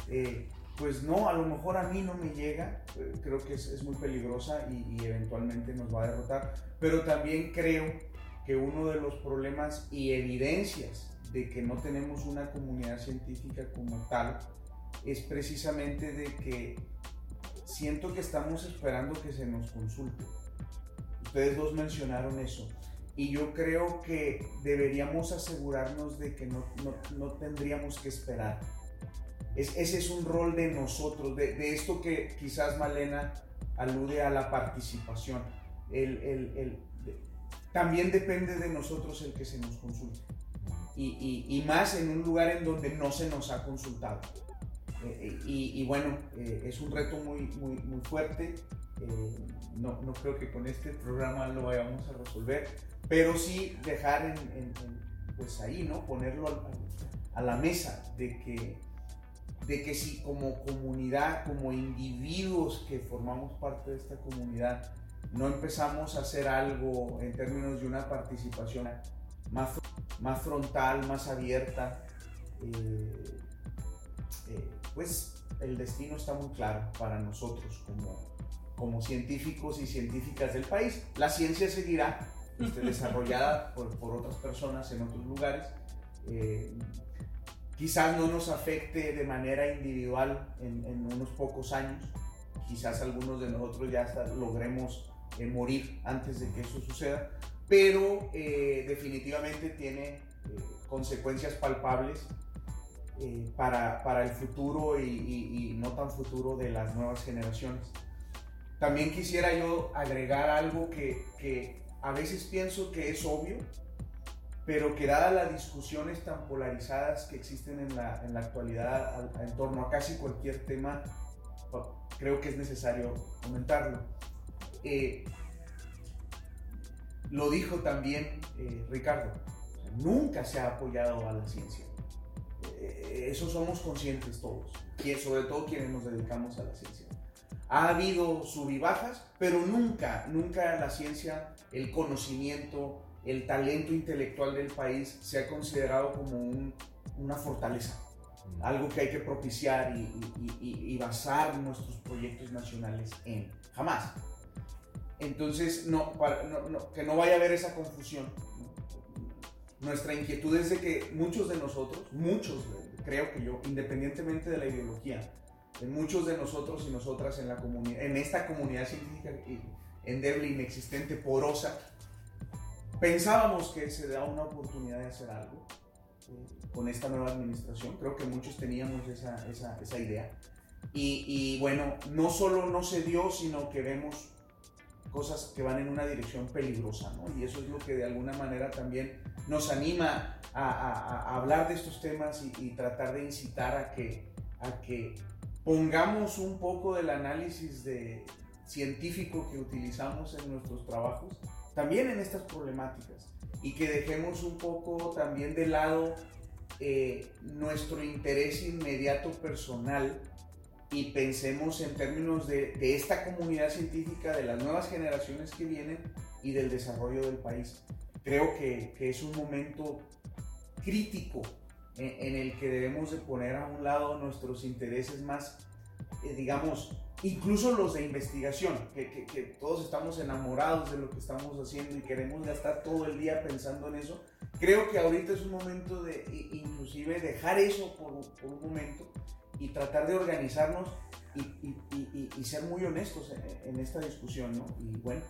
eh, pues no, a lo mejor a mí no me llega, eh, creo que es, muy peligrosa y, y, eventualmente nos va a derrotar, pero también creo que uno de los problemas y evidencias de que no tenemos una comunidad científica como tal es precisamente de que siento que estamos esperando que se nos consulte. Ustedes dos mencionaron eso. Y yo creo que deberíamos asegurarnos de que no, no, no tendríamos que esperar. Es, ese es un rol de nosotros, de, de, esto que quizás Malena alude a la participación. El, el, el, también depende de nosotros el que se nos consulte. Y, y, y más en un lugar en donde no se nos ha consultado. Eh, y, y, bueno, eh, es un reto muy, muy, muy fuerte. Eh, no, no, creo que con este programa lo vayamos a resolver, pero sí dejar pues ahí, ¿no? Ponerlo a, a, la mesa de que, de que si como comunidad, como individuos que formamos parte de esta comunidad, no empezamos a hacer algo en términos de una participación más, más frontal, más abierta, eh, eh, pues el destino está muy claro para nosotros como, como científicos y científicas del país. La ciencia seguirá este, desarrollada por, por, otras personas en otros lugares. Eh, quizás no nos afecte de manera individual en, en, unos pocos años. Quizás algunos de nosotros ya hasta logremos eh, morir antes de que eso suceda. Pero eh, definitivamente tiene eh, consecuencias palpables eh, para, para, el futuro y, y, y, no tan futuro de las nuevas generaciones. También quisiera yo agregar algo que, que a veces pienso que es obvio, pero que dadas las discusiones tan polarizadas que existen en la, en la actualidad en torno a casi cualquier tema, creo que es necesario comentarlo. Eh, lo dijo también eh, Ricardo, nunca se ha apoyado a la ciencia. Eh, eso somos conscientes todos, y sobre todo quienes nos dedicamos a la ciencia. Ha habido sub y bajas, pero nunca, nunca la ciencia, el conocimiento, el talento intelectual del país se ha considerado como un, una fortaleza, algo que hay que propiciar y, y, y, basar nuestros proyectos nacionales en. Jamás. Entonces, no, para, no, no, que no vaya a haber esa confusión. Nuestra inquietud es de que muchos de nosotros, muchos, creo que yo, independientemente de la ideología, muchos de nosotros y nosotras en, la en esta comunidad científica endeble, inexistente, porosa, pensábamos que se da una oportunidad de hacer algo eh, con esta nueva administración. Creo que muchos teníamos esa, esa, esa idea. Y, y, bueno, no solo no se dio, sino que vemos cosas que van en una dirección peligrosa, ¿no? Y eso es lo que de alguna manera también nos anima a, a, a hablar de estos temas y, y, tratar de incitar a que, a que pongamos un poco del análisis de, científico que utilizamos en nuestros trabajos también en estas problemáticas y que dejemos un poco también de lado eh, nuestro interés inmediato personal y pensemos en términos de, esta comunidad científica, de las nuevas generaciones que vienen y del desarrollo del país. Creo que es un momento crítico en, en, el que debemos de poner a un lado nuestros intereses más, eh, digamos, incluso los de investigación, que, que, que, todos estamos enamorados de lo que estamos haciendo y queremos gastar todo el día pensando en eso. Creo que ahorita es un momento de inclusive dejar eso por, por un momento y tratar de organizarnos y, y, y, y ser muy honestos en, en, esta discusión, ¿no? Y bueno,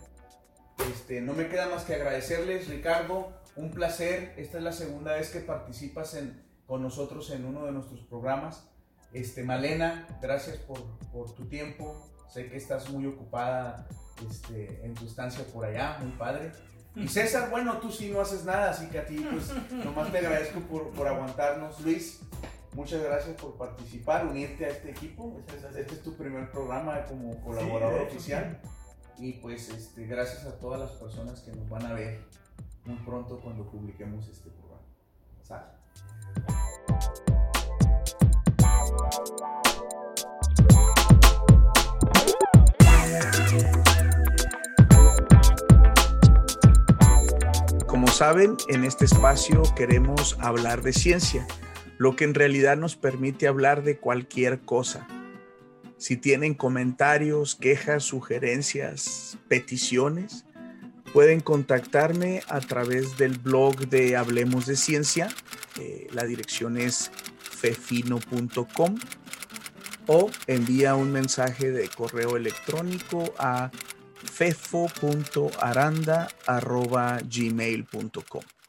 este, no me queda más que agradecerles, Ricardo, un placer. Esta es la segunda vez que participas en, con nosotros en uno de nuestros programas. Este, Malena, gracias por, por tu tiempo. Sé que estás muy ocupada este, en tu estancia por allá, muy padre. Y César, bueno, tú sí no haces nada, así que a ti, pues, nomás te agradezco por, por aguantarnos. Luis, Muchas gracias por participar, unirte a este equipo. Este, este es tu primer programa como colaborador sí, oficial. Y pues este, gracias a todas las personas que nos van a ver muy pronto cuando publiquemos este programa. ¿Sale? Como saben, en este espacio queremos hablar de ciencia, lo que en realidad nos permite hablar de cualquier cosa. Si tienen comentarios, quejas, sugerencias, peticiones, pueden contactarme a través del blog de Hablemos de Ciencia. Eh, la dirección es fefino.com o envía un mensaje de correo electrónico a fefo.aranda.gmail.com.